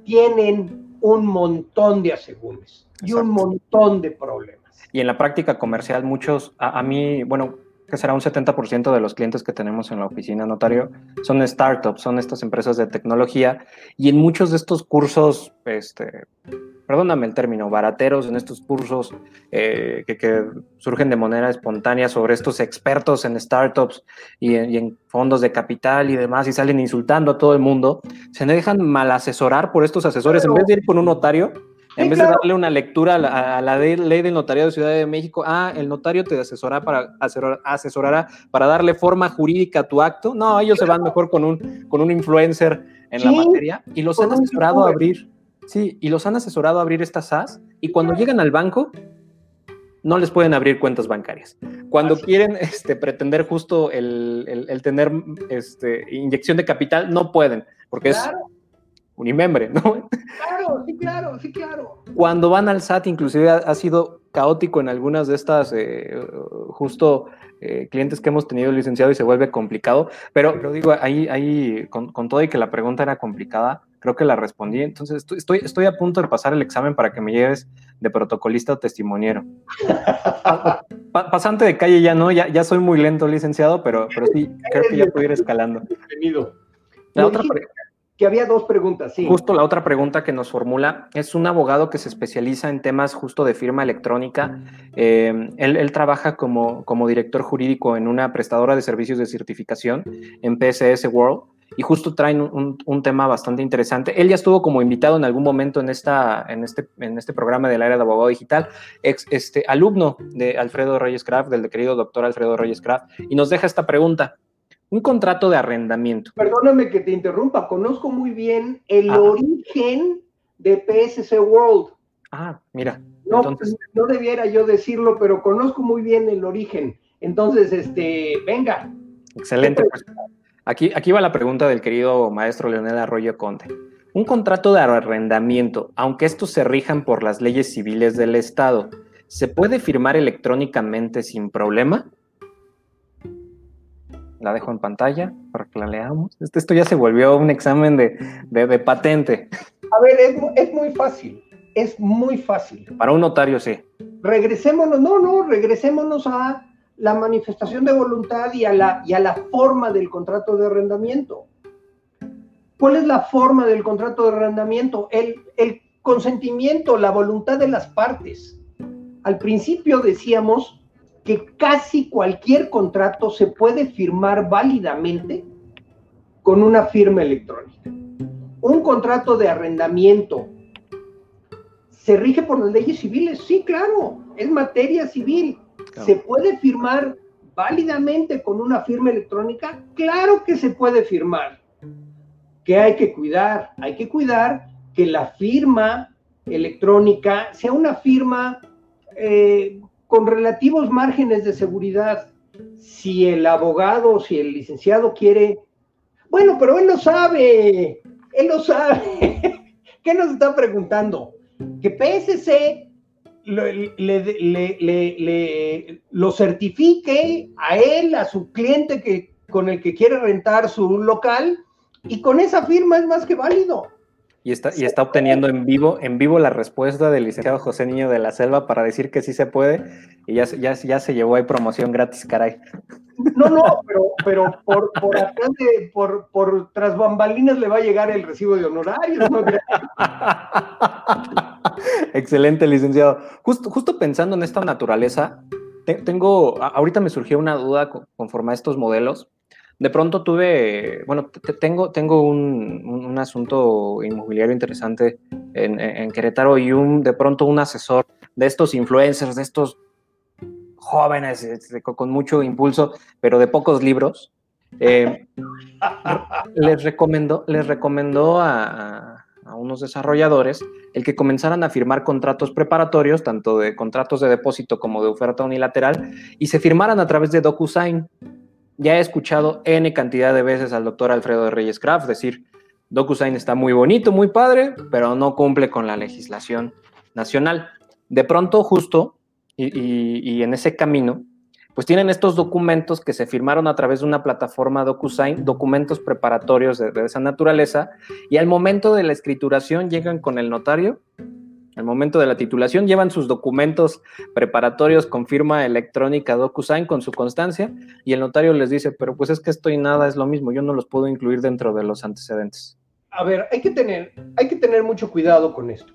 tienen un montón de asegúnes y un montón de problemas. Y en la práctica comercial, muchos, a, mí, bueno, que será un 70% de los clientes que tenemos en la oficina notario, son startups, son estas empresas de tecnología, y en muchos de estos cursos, este, perdóname el término, barateros en estos cursos eh, que, surgen de manera espontánea sobre estos expertos en startups y en, fondos de capital y demás, y salen insultando a todo el mundo, se dejan mal asesorar por estos asesores en vez de ir con un notario. En vez de darle una lectura a la, ley del notariado de Ciudad de México, ah, el notario te asesorará para, asesorará para darle forma jurídica a tu acto. No, ellos se van mejor con un, con un influencer en la materia y los han asesorado a abrir Sí, y los han asesorado a abrir estas SAS y cuando llegan al banco no les pueden abrir cuentas bancarias. Cuando quieren este, pretender justo el, tener este, inyección de capital, no pueden, porque es un imembre, ¿no? Claro, sí, claro, sí, claro. Cuando van al SAT, inclusive ha, sido caótico en algunas de estas, eh, justo eh, clientes que hemos tenido licenciado y se vuelve complicado, pero, pero digo, ahí, ahí con, con todo y que la pregunta era complicada, creo que la respondí. Entonces, estoy, estoy a punto de pasar el examen para que me lleves de protocolista o testimoniero. pasante de calle ya no, ya, ya soy muy lento, licenciado, pero, pero sí, creo que ya puedo ir escalando. La otra que había dos preguntas, sí. Justo la otra pregunta que nos formula es un abogado que se especializa en temas justo de firma electrónica. Eh, él, él, trabaja como, como director jurídico en una prestadora de servicios de certificación en PSS World y justo traen un, tema bastante interesante. Él ya estuvo como invitado en algún momento en, esta, en, este, en este programa del área de abogado digital, ex este, alumno de Alfredo Reyes Craft, del querido doctor Alfredo Reyes Craft, y nos deja esta pregunta. Un contrato de arrendamiento. Perdóname que te interrumpa, conozco muy bien el origen de PSC World. Ah, mira. No, no debiera yo decirlo, pero conozco muy bien el origen. Entonces, este, venga. Excelente. Pues, Aquí, aquí va la pregunta del querido maestro Leonel Arroyo Conte. Un contrato de arrendamiento, aunque estos se rijan por las leyes civiles del Estado, ¿se puede firmar electrónicamente sin problema? La dejo en pantalla para que la leamos. Este, esto ya se volvió un examen de, patente. A ver, es, es, muy fácil. Es muy fácil. Para un notario, sí. Regresémonos, no, no, regresémonos a la manifestación de voluntad y a la, y a la forma del contrato de arrendamiento. ¿Cuál es la forma del contrato de arrendamiento? El, el consentimiento, la voluntad de las partes. Al principio decíamos que casi cualquier contrato se puede firmar válidamente con una firma electrónica. Un contrato de arrendamiento se rige por las leyes civiles, sí, claro, es materia civil, ¿Se puede firmar válidamente con una firma electrónica? Claro que se puede firmar. ¿Qué hay que cuidar? Hay que cuidar que la firma electrónica sea una firma eh, con relativos márgenes de seguridad. si el abogado, si el licenciado quiere, bueno, pero él lo sabe, él lo sabe. *laughs* ¿Qué nos está preguntando? Que PSC le, lo certifique a él, a su cliente que, con el que quiere rentar su local, y con esa firma es más que válido. Y está, y está obteniendo en vivo, en vivo la respuesta del licenciado José Niño de la Selva para decir que sí se puede, y ya, ya, ya se llevó ahí promoción gratis, caray. No, no, pero, pero por, por atrás por, por tras bambalinas le va a llegar el recibo de honorarios. Excelente, licenciado. Justo, justo pensando en esta naturaleza, tengo, ahorita me surgió una duda conforme a estos modelos. De pronto tuve, bueno, tengo, tengo un, asunto inmobiliario interesante en, Querétaro y un, de pronto un asesor de estos influencers, de estos jóvenes este, con mucho impulso, pero de pocos libros, eh, les recomendó, les recomendó a, a, unos desarrolladores el que comenzaran a firmar contratos preparatorios, tanto de contratos de depósito como de oferta unilateral, y se firmaran a través de DocuSign. Ya he escuchado N cantidad de veces al doctor Alfredo Reyes Craft decir, DocuSign está muy bonito, muy padre, pero no cumple con la legislación nacional. De pronto, justo, y, en ese camino, pues tienen estos documentos que se firmaron a través de una plataforma DocuSign, documentos preparatorios de, esa naturaleza, y al momento de la escrituración llegan con el notario al momento de la titulación llevan sus documentos preparatorios con firma electrónica DocuSign con su constancia y el notario les dice, pero pues es que esto y nada es lo mismo, yo no los puedo incluir dentro de los antecedentes. A ver, hay que tener, hay que tener mucho cuidado con esto.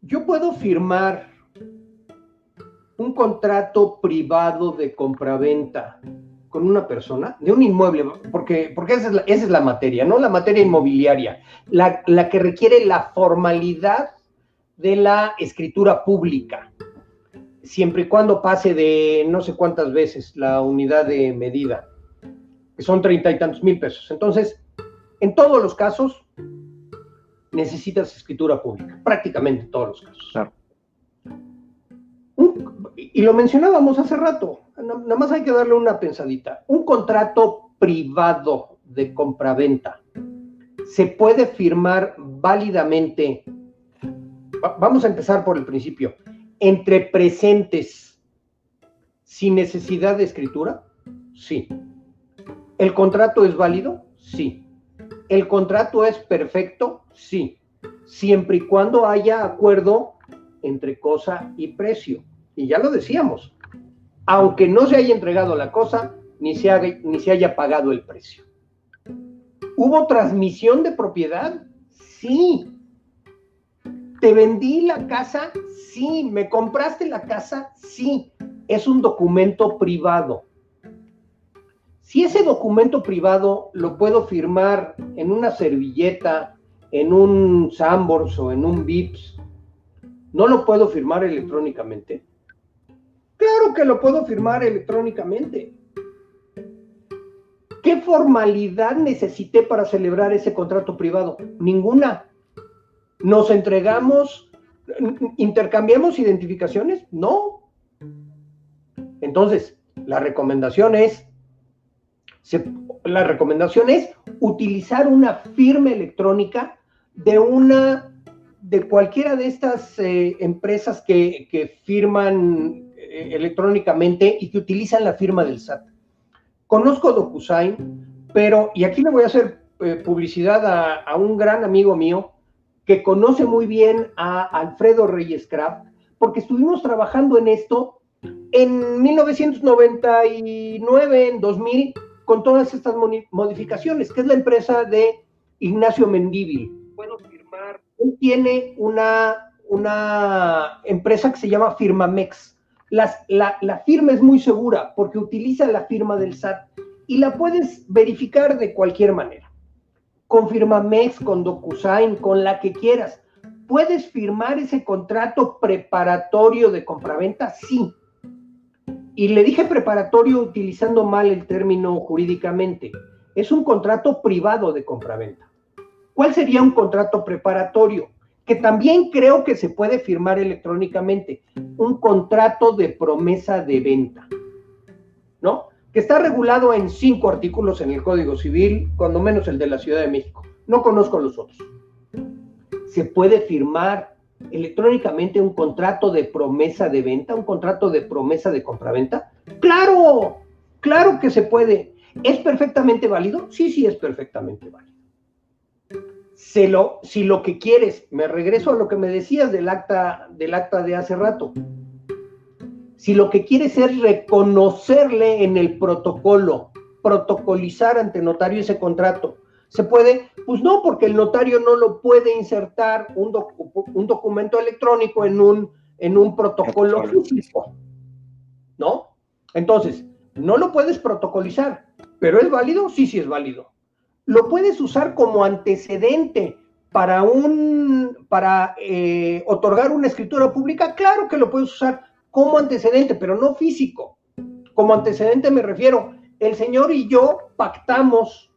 Yo puedo firmar un contrato privado de compraventa con una persona de un inmueble, porque, porque esa, es la, materia, ¿no? La materia inmobiliaria, la, la que requiere la formalidad de la escritura pública, siempre y cuando pase de no sé cuántas veces la unidad de medida, que son treinta y tantos mil pesos. Entonces, en todos los casos, necesitas escritura pública, prácticamente todos los casos. Claro. y lo mencionábamos hace rato, nada más hay que darle una pensadita. Un contrato privado de compraventa se puede firmar válidamente, vamos a empezar por el principio, entre presentes sin necesidad de escritura, sí. ¿El contrato es válido? Sí. ¿El contrato es perfecto? Sí. Siempre y cuando haya acuerdo entre cosa y precio. Y ya lo decíamos, aunque no se haya entregado la cosa, ni se, ni se haya pagado el precio. ¿Hubo transmisión de propiedad? Sí. ¿Te vendí la casa? Sí. ¿Me compraste la casa? Sí. Es un documento privado. Si ese documento privado lo puedo firmar en una servilleta, en un Sambors o en un VIPS, ¿no lo puedo firmar electrónicamente? Claro que lo puedo firmar electrónicamente. ¿Qué formalidad necesité para celebrar ese contrato privado? Ninguna. ¿Nos entregamos, intercambiamos identificaciones? No. Entonces, la recomendación es, la recomendación es utilizar una firma electrónica de una, de cualquiera de estas eh, empresas que, firman electrónicamente y que utilizan la firma del SAT. Conozco DocuSign, pero, y aquí le voy a hacer eh, publicidad a, un gran amigo mío que conoce muy bien a Alfredo Reyes Craft, porque estuvimos trabajando en esto en 1999, en 2000, con todas estas modificaciones, que es la empresa de Ignacio Mendívil. Puedo firmar. Él tiene una, una empresa que se llama Firmamex la, firma es muy segura porque utiliza la firma del SAT y la puedes verificar de cualquier manera. Con FirmaMex, con DocuSign, con la que quieras. ¿Puedes firmar ese contrato preparatorio de compraventa? Sí. Y le dije preparatorio utilizando mal el término jurídicamente. Es un contrato privado de compraventa. ¿Cuál sería un contrato preparatorio? Que también creo que se puede firmar electrónicamente, un contrato de promesa de venta, ¿no? Que está regulado en cinco artículos en el Código Civil, cuando menos el de la Ciudad de México. No conozco los otros. Se puede firmar electrónicamente un contrato de promesa de venta, un contrato de promesa de compraventa. Claro, claro que se puede. ¿Es perfectamente válido? Sí, sí, es perfectamente válido lo, si lo que quieres, me regreso a lo que me decías del acta, del acta de hace rato, si lo que quieres es reconocerle en el protocolo, protocolizar ante notario ese contrato, ¿se puede? Pues no, porque el notario no lo puede insertar un, un documento electrónico en un, en un protocolo físico, ¿no? Entonces, no lo puedes protocolizar, pero ¿es válido? Sí, sí es válido lo puedes usar como antecedente para un para eh, otorgar una escritura pública, claro que lo puedes usar como antecedente, pero no físico. Como antecedente me refiero, el señor y yo pactamos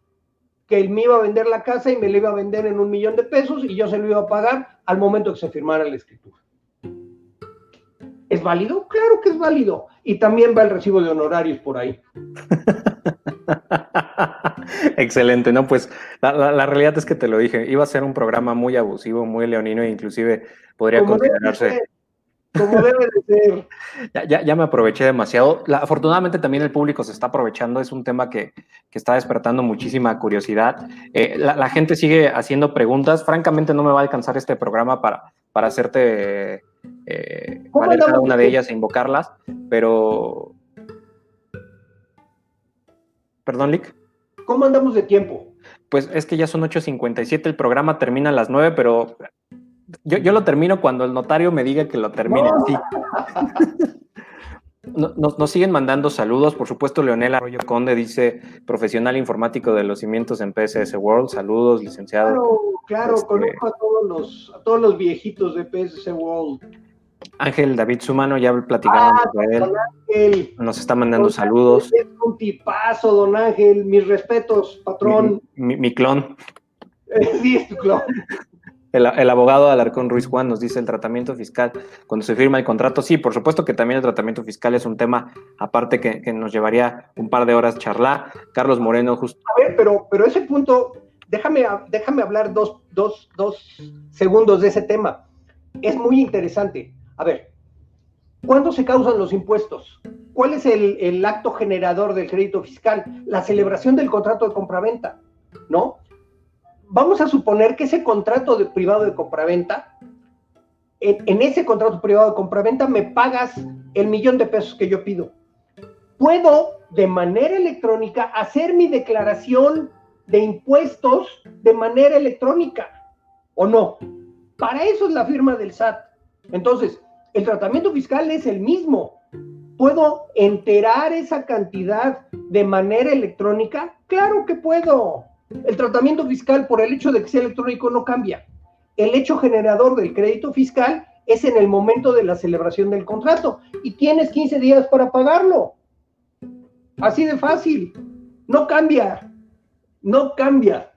que él me iba a vender la casa y me la iba a vender en un millón de pesos y yo se lo iba a pagar al momento que se firmara la escritura. ¿Es válido? Claro que es válido. Y también va el recibo de honorarios por ahí. *laughs* *laughs* Excelente, ¿no? Pues la, realidad es que te lo dije, iba a ser un programa muy abusivo, muy leonino e inclusive podría considerarse... como debe de ser. *laughs* Ya, me aproveché demasiado. afortunadamente también el público se está aprovechando, es un tema que, está despertando muchísima curiosidad. Eh, la, gente sigue haciendo preguntas, francamente no me va a alcanzar este programa para, para hacerte eh, cada una de ellas e invocarlas, pero... Perdón, Lick. ¿Cómo andamos de tiempo? Pues es que ya son 8.57, el programa termina a las 9, pero yo, lo termino cuando el notario me diga que lo termine. Nos, siguen mandando saludos. Por supuesto, Leonel Arroyo Conde dice profesional informático de los cimientos en PSS World. Saludos, licenciado. Claro, claro, este, conozco a todos, los, a todos los viejitos de PSS World. Ángel David Sumano, ya platicamos ah, de él. Ángel. Nos está mandando saludos. Es un tipazo, don Ángel. Mis respetos, patrón. Mi, clon. *laughs* sí, es tu clon. El, abogado Alarcón Ruiz Juan nos dice el tratamiento fiscal cuando se firma el contrato. Sí, por supuesto que también el tratamiento fiscal es un tema aparte que, nos llevaría un par de horas charlar. Carlos Moreno, justo. A ver, pero, pero ese punto, déjame, déjame hablar dos, dos, dos segundos de ese tema. Es muy interesante. A ver, ¿cuándo se causan los impuestos? ¿Cuál es el, acto generador del crédito fiscal? La celebración del contrato de compraventa, ¿no? vamos a suponer que ese contrato de privado de compraventa, en, en ese contrato privado de compraventa me pagas el millón de pesos que yo pido. Puedo de manera electrónica hacer mi declaración de impuestos de manera electrónica, ¿o no? Para eso es la firma del SAT. Entonces, el tratamiento fiscal es el mismo. ¿Puedo enterar esa cantidad de manera electrónica? Claro que puedo. El tratamiento fiscal por el hecho de que sea electrónico no cambia. El hecho generador del crédito fiscal es en el momento de la celebración del contrato y tienes 15 días para pagarlo. Así de fácil. No cambia. No cambia.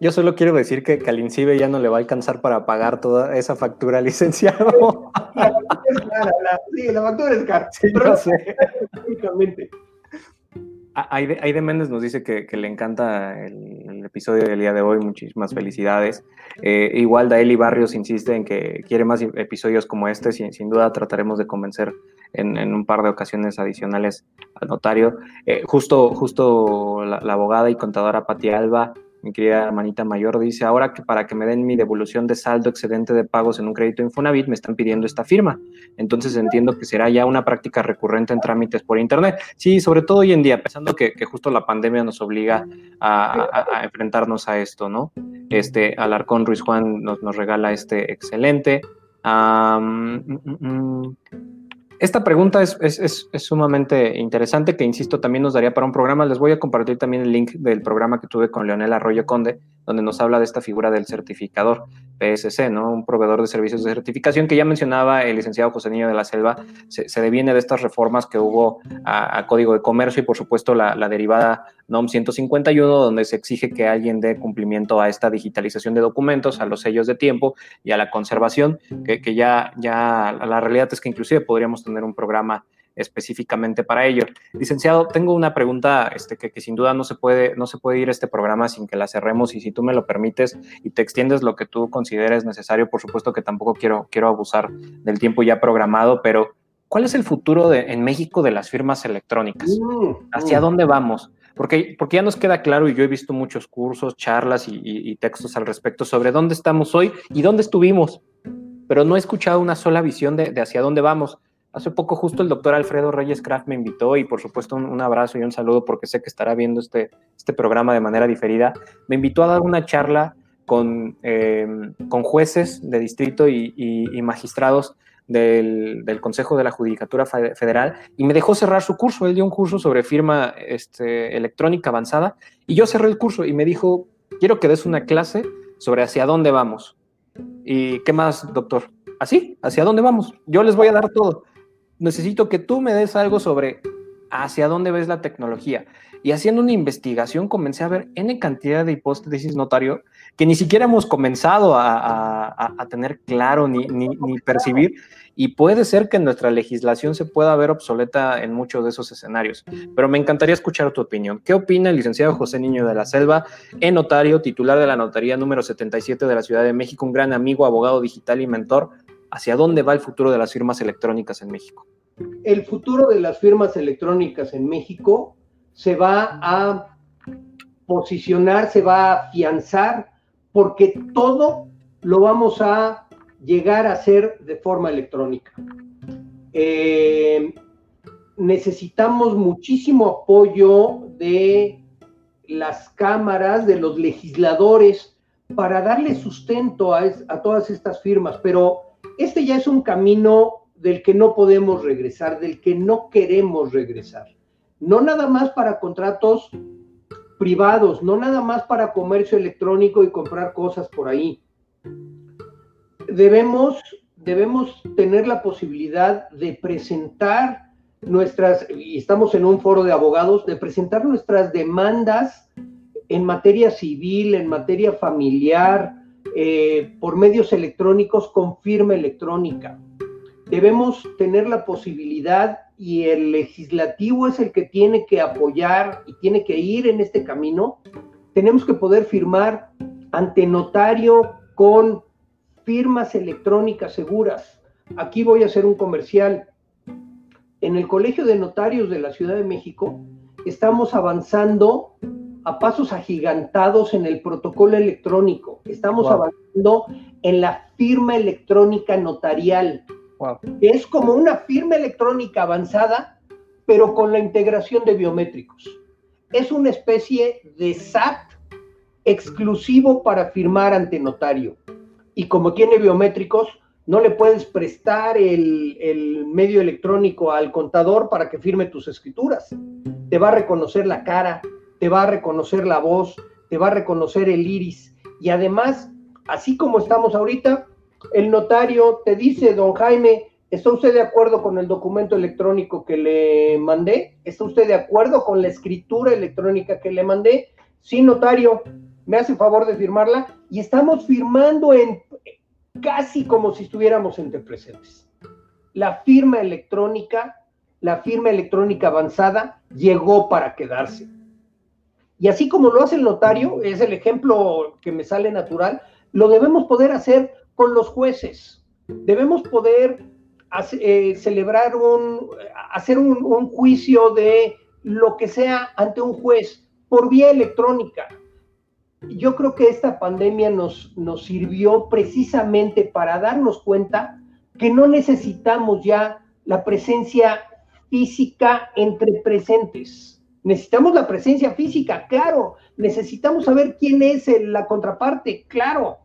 Yo solo quiero decir que, Calincibe ya no le va a alcanzar para pagar toda esa factura, *laughs* licenciado. La factura es cara, sí, la factura es cara. Sí, pero, sé. Aide, Méndez nos dice que, le encanta el, episodio del día de hoy, muchísimas felicidades. Eh, igual Daeli Barrios insiste en que quiere más episodios como este, sin, sin duda trataremos de convencer en, un par de ocasiones adicionales al notario. Eh, justo justo la, la, abogada y contadora Pati Alba mi querida hermanita mayor, dice, ahora que para que me den mi devolución de saldo excedente de pagos en un crédito Infonavit, me están pidiendo esta firma. Entonces entiendo que será ya una práctica recurrente en trámites por Internet. Sí, sobre todo hoy en día, pensando que, justo la pandemia nos obliga a, enfrentarnos a esto, ¿no? Este, Alarcón Ruiz Juan nos, nos regala este excelente. Mm, mm, mm. Esta pregunta es, sumamente interesante, que insisto, también nos daría para un programa. Les voy a compartir también el link del programa que tuve con Leonel Arroyo Conde, donde nos habla de esta figura del certificador PSC, ¿no? Un proveedor de servicios de certificación que ya mencionaba el licenciado José Niño de la Selva, se, deviene de estas reformas que hubo a, Código de Comercio y por supuesto la, la, derivada NOM 151, donde se exige que alguien dé cumplimiento a esta digitalización de documentos, a los sellos de tiempo y a la conservación, que, que ya, ya la realidad es que inclusive podríamos tener un programa específicamente para ello. Licenciado, tengo una pregunta este, que, que, sin duda no se, puede, no se puede ir este programa sin que la cerremos y si tú me lo permites y te extiendes lo que tú consideres necesario, por supuesto que tampoco quiero, quiero abusar del tiempo ya programado, pero ¿cuál es el futuro de, en México de las firmas electrónicas? Mm, ¿Hacia mm. dónde vamos? Porque, porque ya nos queda claro y yo he visto muchos cursos, charlas y, y, y textos al respecto sobre dónde estamos hoy y dónde estuvimos, pero no he escuchado una sola visión de, de hacia dónde vamos. Hace poco justo el doctor Alfredo Reyes Kraft me invitó y por supuesto un, abrazo y un saludo porque sé que estará viendo este, este programa de manera diferida. Me invitó a dar una charla con, em, con jueces de distrito y, y, magistrados del, del, Consejo de la Judicatura Federal y me dejó cerrar su curso. Él dio un curso sobre firma este, electrónica avanzada y yo cerré el curso y me dijo, quiero que des una clase sobre hacia dónde vamos. ¿Y qué más, doctor? Así, ¿hacia dónde vamos? Yo les voy a dar todo necesito que tú me des algo sobre hacia dónde ves la tecnología. Y haciendo una investigación comencé a ver N cantidad de hipótesis notario que ni siquiera hemos comenzado a, tener claro ni, ni, percibir. Y puede ser que nuestra legislación se pueda ver obsoleta en muchos de esos escenarios. Pero me encantaría escuchar tu opinión. ¿Qué opina el licenciado José Niño de la Selva, en notario, titular de la notaría número 77 de la Ciudad de México, un gran amigo, abogado digital y mentor? Hacia dónde va el futuro de las firmas electrónicas en México. El futuro de las firmas electrónicas en México se va a posicionar, se va a afianzar, porque todo lo vamos a llegar a hacer de forma electrónica. Eh, necesitamos muchísimo apoyo de las cámaras, de los legisladores, para darle sustento a, a todas estas firmas, pero este ya es un camino del que no podemos regresar, del que no queremos regresar. No nada más para contratos privados, no nada más para comercio electrónico y comprar cosas por ahí. Debemos, debemos tener la posibilidad de presentar nuestras, y estamos en un foro de abogados, de presentar nuestras demandas en materia civil, en materia familiar, eh, por medios electrónicos con firma electrónica. Debemos tener la posibilidad y el legislativo es el que tiene que apoyar y tiene que ir en este camino. Tenemos que poder firmar ante notario con firmas electrónicas seguras. Aquí voy a hacer un comercial. En el Colegio de Notarios de la Ciudad de México estamos avanzando a pasos agigantados en el protocolo electrónico. Estamos avanzando en la firma electrónica notarial. Es como una firma electrónica avanzada, pero con la integración de biométricos. Es una especie de SAT exclusivo para firmar ante notario. Y como tiene biométricos, no le puedes prestar el, el, medio electrónico al contador para que firme tus escrituras. Te va a reconocer la cara, te va a reconocer la voz, te va a reconocer el iris. Y además, así como estamos ahorita, el notario te dice, don Jaime, ¿está usted de acuerdo con el documento electrónico que le mandé? ¿Está usted de acuerdo con la escritura electrónica que le mandé? Sí, notario, me hace favor de firmarla. Y estamos firmando en casi como si estuviéramos entre presentes. La firma electrónica, la firma electrónica avanzada llegó para quedarse y así como lo hace el notario, es el ejemplo que me sale natural, lo debemos poder hacer con los jueces. Debemos poder eh, celebrar un, hacer un, un juicio de lo que sea ante un juez por vía electrónica. Yo creo que esta pandemia nos, nos sirvió precisamente para darnos cuenta que no necesitamos ya la presencia física entre presentes Necesitamos la presencia física, claro. Necesitamos saber quién es la contraparte, claro.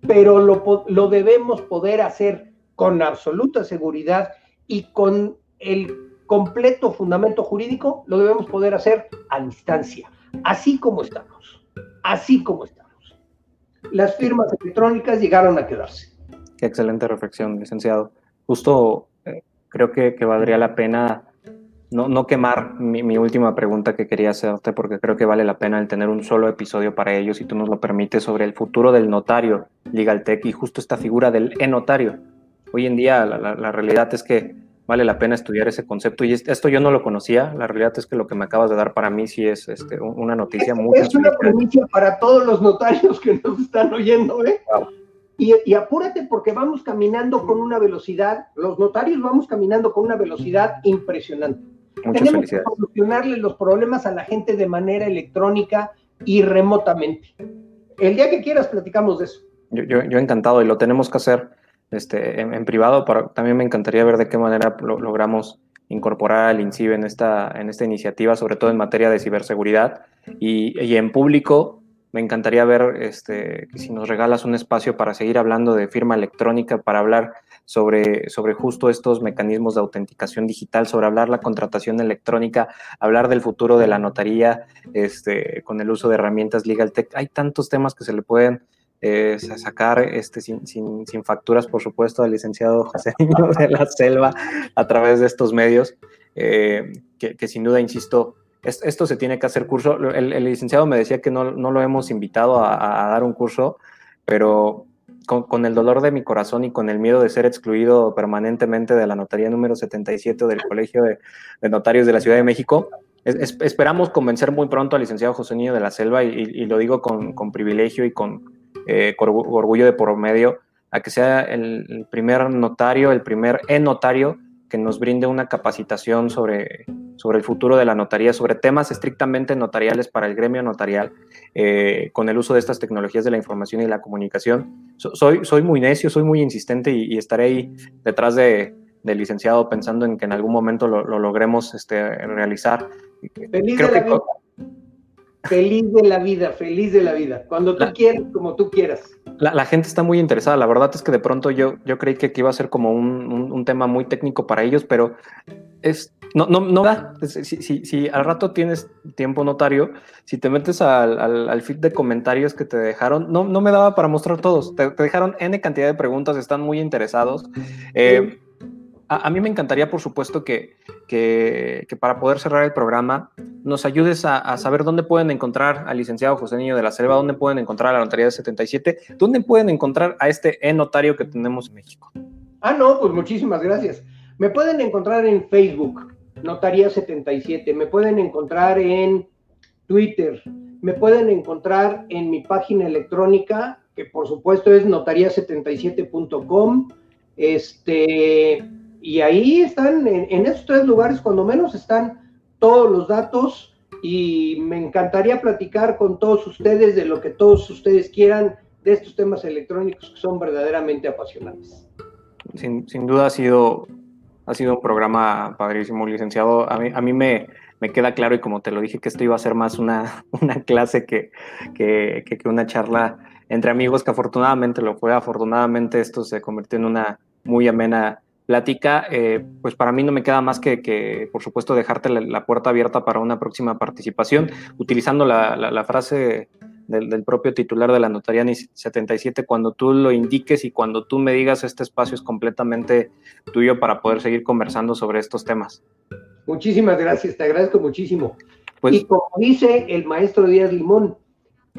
Pero lo, debemos poder hacer con absoluta seguridad y con el completo fundamento jurídico, lo debemos poder hacer a distancia, así como estamos, así como estamos. las firmas electrónicas llegaron a quedarse. Qué excelente reflexión, licenciado. Justo eh, creo que, valdría la pena no, no quemar mi, mi, última pregunta que quería hacerte, porque creo que vale la pena el tener un solo episodio para ello, si tú nos lo permites, sobre el futuro del notario LegalTech y justo esta figura del e-notario. Hoy en día la, la, la realidad es que vale la pena estudiar ese concepto. Y esto yo no lo conocía. La realidad es que lo que me acabas de dar para mí sí es este, una noticia es, muy... Es una primicia para todos los notarios que nos están oyendo, ¿eh? Wow. Y, y, apúrate porque vamos caminando con una velocidad, los notarios vamos caminando con una velocidad impresionante. Muchas Tenemos que solucionarle los problemas a la gente de manera electrónica y remotamente. El día que quieras platicamos de eso. Yo, yo, yo encantado y lo tenemos que hacer este, en, en, privado. Para, también me encantaría ver de qué manera lo, logramos incorporar al INCIBE en esta, en esta iniciativa, sobre todo en materia de ciberseguridad. Y, y en público, me encantaría ver este, si nos regalas un espacio para seguir hablando de firma electrónica, para hablar sobre, sobre justo estos mecanismos de autenticación digital, sobre hablar la contratación electrónica, hablar del futuro de la notaría este, con el uso de herramientas Legal Tech. Hay tantos temas que se le pueden eh, sacar este, sin, sin, sin, facturas, por supuesto, al licenciado José de la Selva a través de estos medios, eh, que, que, sin duda, insisto, es, esto se tiene que hacer curso. El, licenciado me decía que no, no lo hemos invitado a, dar un curso, pero con, con, el dolor de mi corazón y con el miedo de ser excluido permanentemente de la notaría número 77 del Colegio de, Notarios de la Ciudad de México, es, es, esperamos convencer muy pronto al licenciado José Niño de la Selva y, lo digo con, privilegio y con, eh, orgullo de por medio, a que sea el, el primer notario, el primer e-notario que nos brinde una capacitación sobre, sobre el futuro de la notaría, sobre temas estrictamente notariales para el gremio notarial, eh, con el uso de estas tecnologías de la información y la comunicación. So, soy, soy muy necio, soy muy insistente y, y estaré ahí detrás de, del licenciado pensando en que en algún momento lo, lo logremos este, realizar. Feliz Creo de la que, vida. Feliz de la vida, feliz de la vida. Cuando tú la, quieras, como tú quieras. La, la, gente está muy interesada. La verdad es que de pronto yo, yo creí que, iba a ser como un, un, un, tema muy técnico para ellos, pero es, no, no, no da. Si, si, si, al rato tienes tiempo notario, si te metes al, al, al, feed de comentarios que te dejaron, no, no me daba para mostrar todos. Te, te dejaron N cantidad de preguntas, están muy interesados. Eh, a, mí me encantaría, por supuesto, que, para poder cerrar el programa nos ayudes a, saber dónde pueden encontrar al licenciado José Niño de la Selva, dónde pueden encontrar a la notaría de 77, dónde pueden encontrar a este e-notario que tenemos en México. Ah, no, pues muchísimas gracias. Me pueden encontrar en Facebook, Notaría 77, me pueden encontrar en Twitter, me pueden encontrar en mi página electrónica, que por supuesto es notaría77.com, este y ahí están, en, en, esos tres lugares, cuando menos, están todos los datos y me encantaría platicar con todos ustedes de lo que todos ustedes quieran de estos temas electrónicos que son verdaderamente apasionantes. Sin, sin duda ha sido, ha sido un programa padrísimo, licenciado. A mí, a mí me, me queda claro y como te lo dije que esto iba a ser más una, *laughs* una clase que, que, que una charla entre amigos, que afortunadamente lo fue, afortunadamente esto se convirtió en una muy amena plática, eh, pues para mí no me queda más que, que por supuesto, dejarte la, la, puerta abierta para una próxima participación, utilizando la, la, la frase del, del, propio titular de la Notaría 77, cuando tú lo indiques y cuando tú me digas este espacio es completamente tuyo para poder seguir conversando sobre estos temas. Muchísimas gracias, te agradezco muchísimo. Pues, y como dice el maestro Díaz Limón,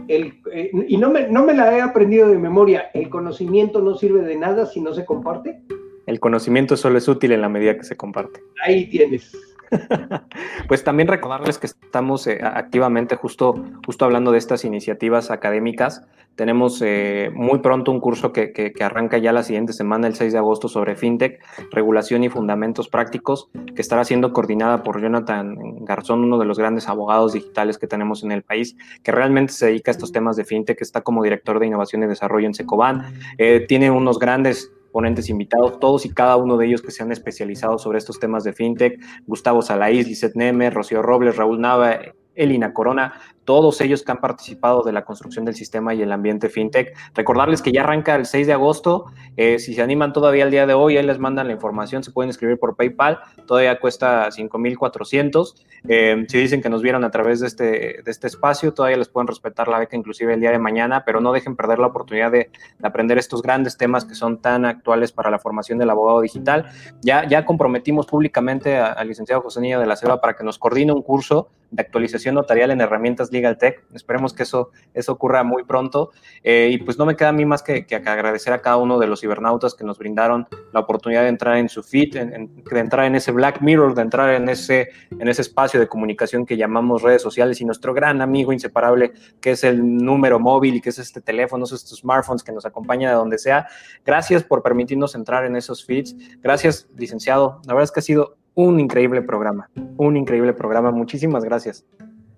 el, eh, y no me, no me la he aprendido de memoria, el conocimiento no sirve de nada si no se comparte el conocimiento solo es útil en la medida que se comparte. Ahí tienes. *laughs* pues también recordarles que estamos eh, activamente justo, justo hablando de estas iniciativas académicas. Tenemos eh, muy pronto un curso que, que, que, arranca ya la siguiente semana, el 6 de agosto, sobre FinTech, regulación y fundamentos prácticos, que estará siendo coordinada por Jonathan Garzón, uno de los grandes abogados digitales que tenemos en el país, que realmente se dedica a estos temas de FinTech, está como director de innovación y desarrollo en Secoban. Eh, tiene unos grandes ponentes invitados, todos y cada uno de ellos que se han especializado sobre estos temas de fintech, Gustavo Salaís, Lizeth Neme, Rocío Robles, Raúl Nava, Elina Corona, todos ellos que han participado de la construcción del sistema y el ambiente fintech. Recordarles que ya arranca el 6 de agosto. Eh, si se animan todavía el día de hoy, ahí les mandan la información, se pueden escribir por PayPal. Todavía cuesta 5,400. Eh, si dicen que nos vieron a través de este, de este espacio, todavía les pueden respetar la beca inclusive el día de mañana, pero no dejen perder la oportunidad de, aprender estos grandes temas que son tan actuales para la formación del abogado digital. Ya, ya comprometimos públicamente al licenciado José Niño de la Selva para que nos coordine un curso de actualización notarial en herramientas Legal Tech. Esperemos que eso, eso ocurra muy pronto. Eh, y pues no me queda a mí más que, que, agradecer a cada uno de los cibernautas que nos brindaron la oportunidad de entrar en su feed, de entrar en ese Black Mirror, de entrar en ese, en ese espacio de comunicación que llamamos redes sociales y nuestro gran amigo inseparable que es el número móvil y que es este teléfono, estos smartphones que nos acompañan de donde sea. Gracias por permitirnos entrar en esos feeds. Gracias, licenciado. La verdad es que ha sido un increíble programa, un increíble programa. Muchísimas gracias.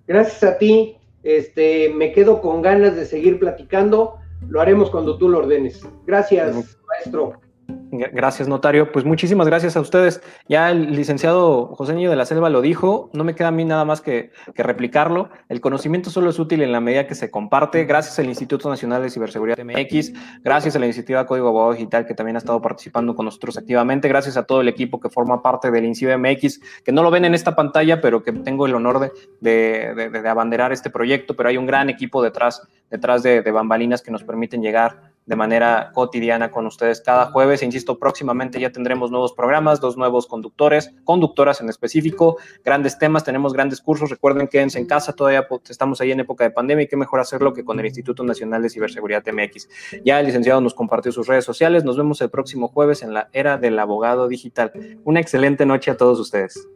Gracias a ti. Este, me quedo con ganas de seguir platicando. Lo haremos cuando tú lo ordenes. Gracias, maestro. Gracias, notario. Pues muchísimas gracias a ustedes. Ya el licenciado José Niño de la Selva lo dijo, no me queda a mí nada más que, replicarlo. El conocimiento solo es útil en la medida que se comparte. Gracias al Instituto Nacional de Ciberseguridad MX, gracias a la iniciativa Código Abogado Digital que también ha estado participando con nosotros activamente, gracias a todo el equipo que forma parte del INCIBE MX, que no lo ven en esta pantalla, pero que tengo el honor de, de, abanderar este proyecto, pero hay un gran equipo detrás, detrás de bambalinas que nos permiten llegar de manera cotidiana con ustedes cada jueves. E insisto, próximamente ya tendremos nuevos programas, dos nuevos conductores, conductoras en específico, grandes temas, tenemos grandes cursos. Recuerden, quédense en casa, todavía estamos ahí en época de pandemia y qué mejor hacerlo que con el Instituto Nacional de Ciberseguridad MX. Ya el licenciado nos compartió sus redes sociales. Nos vemos el próximo jueves en la era del abogado digital. Una excelente noche a todos ustedes.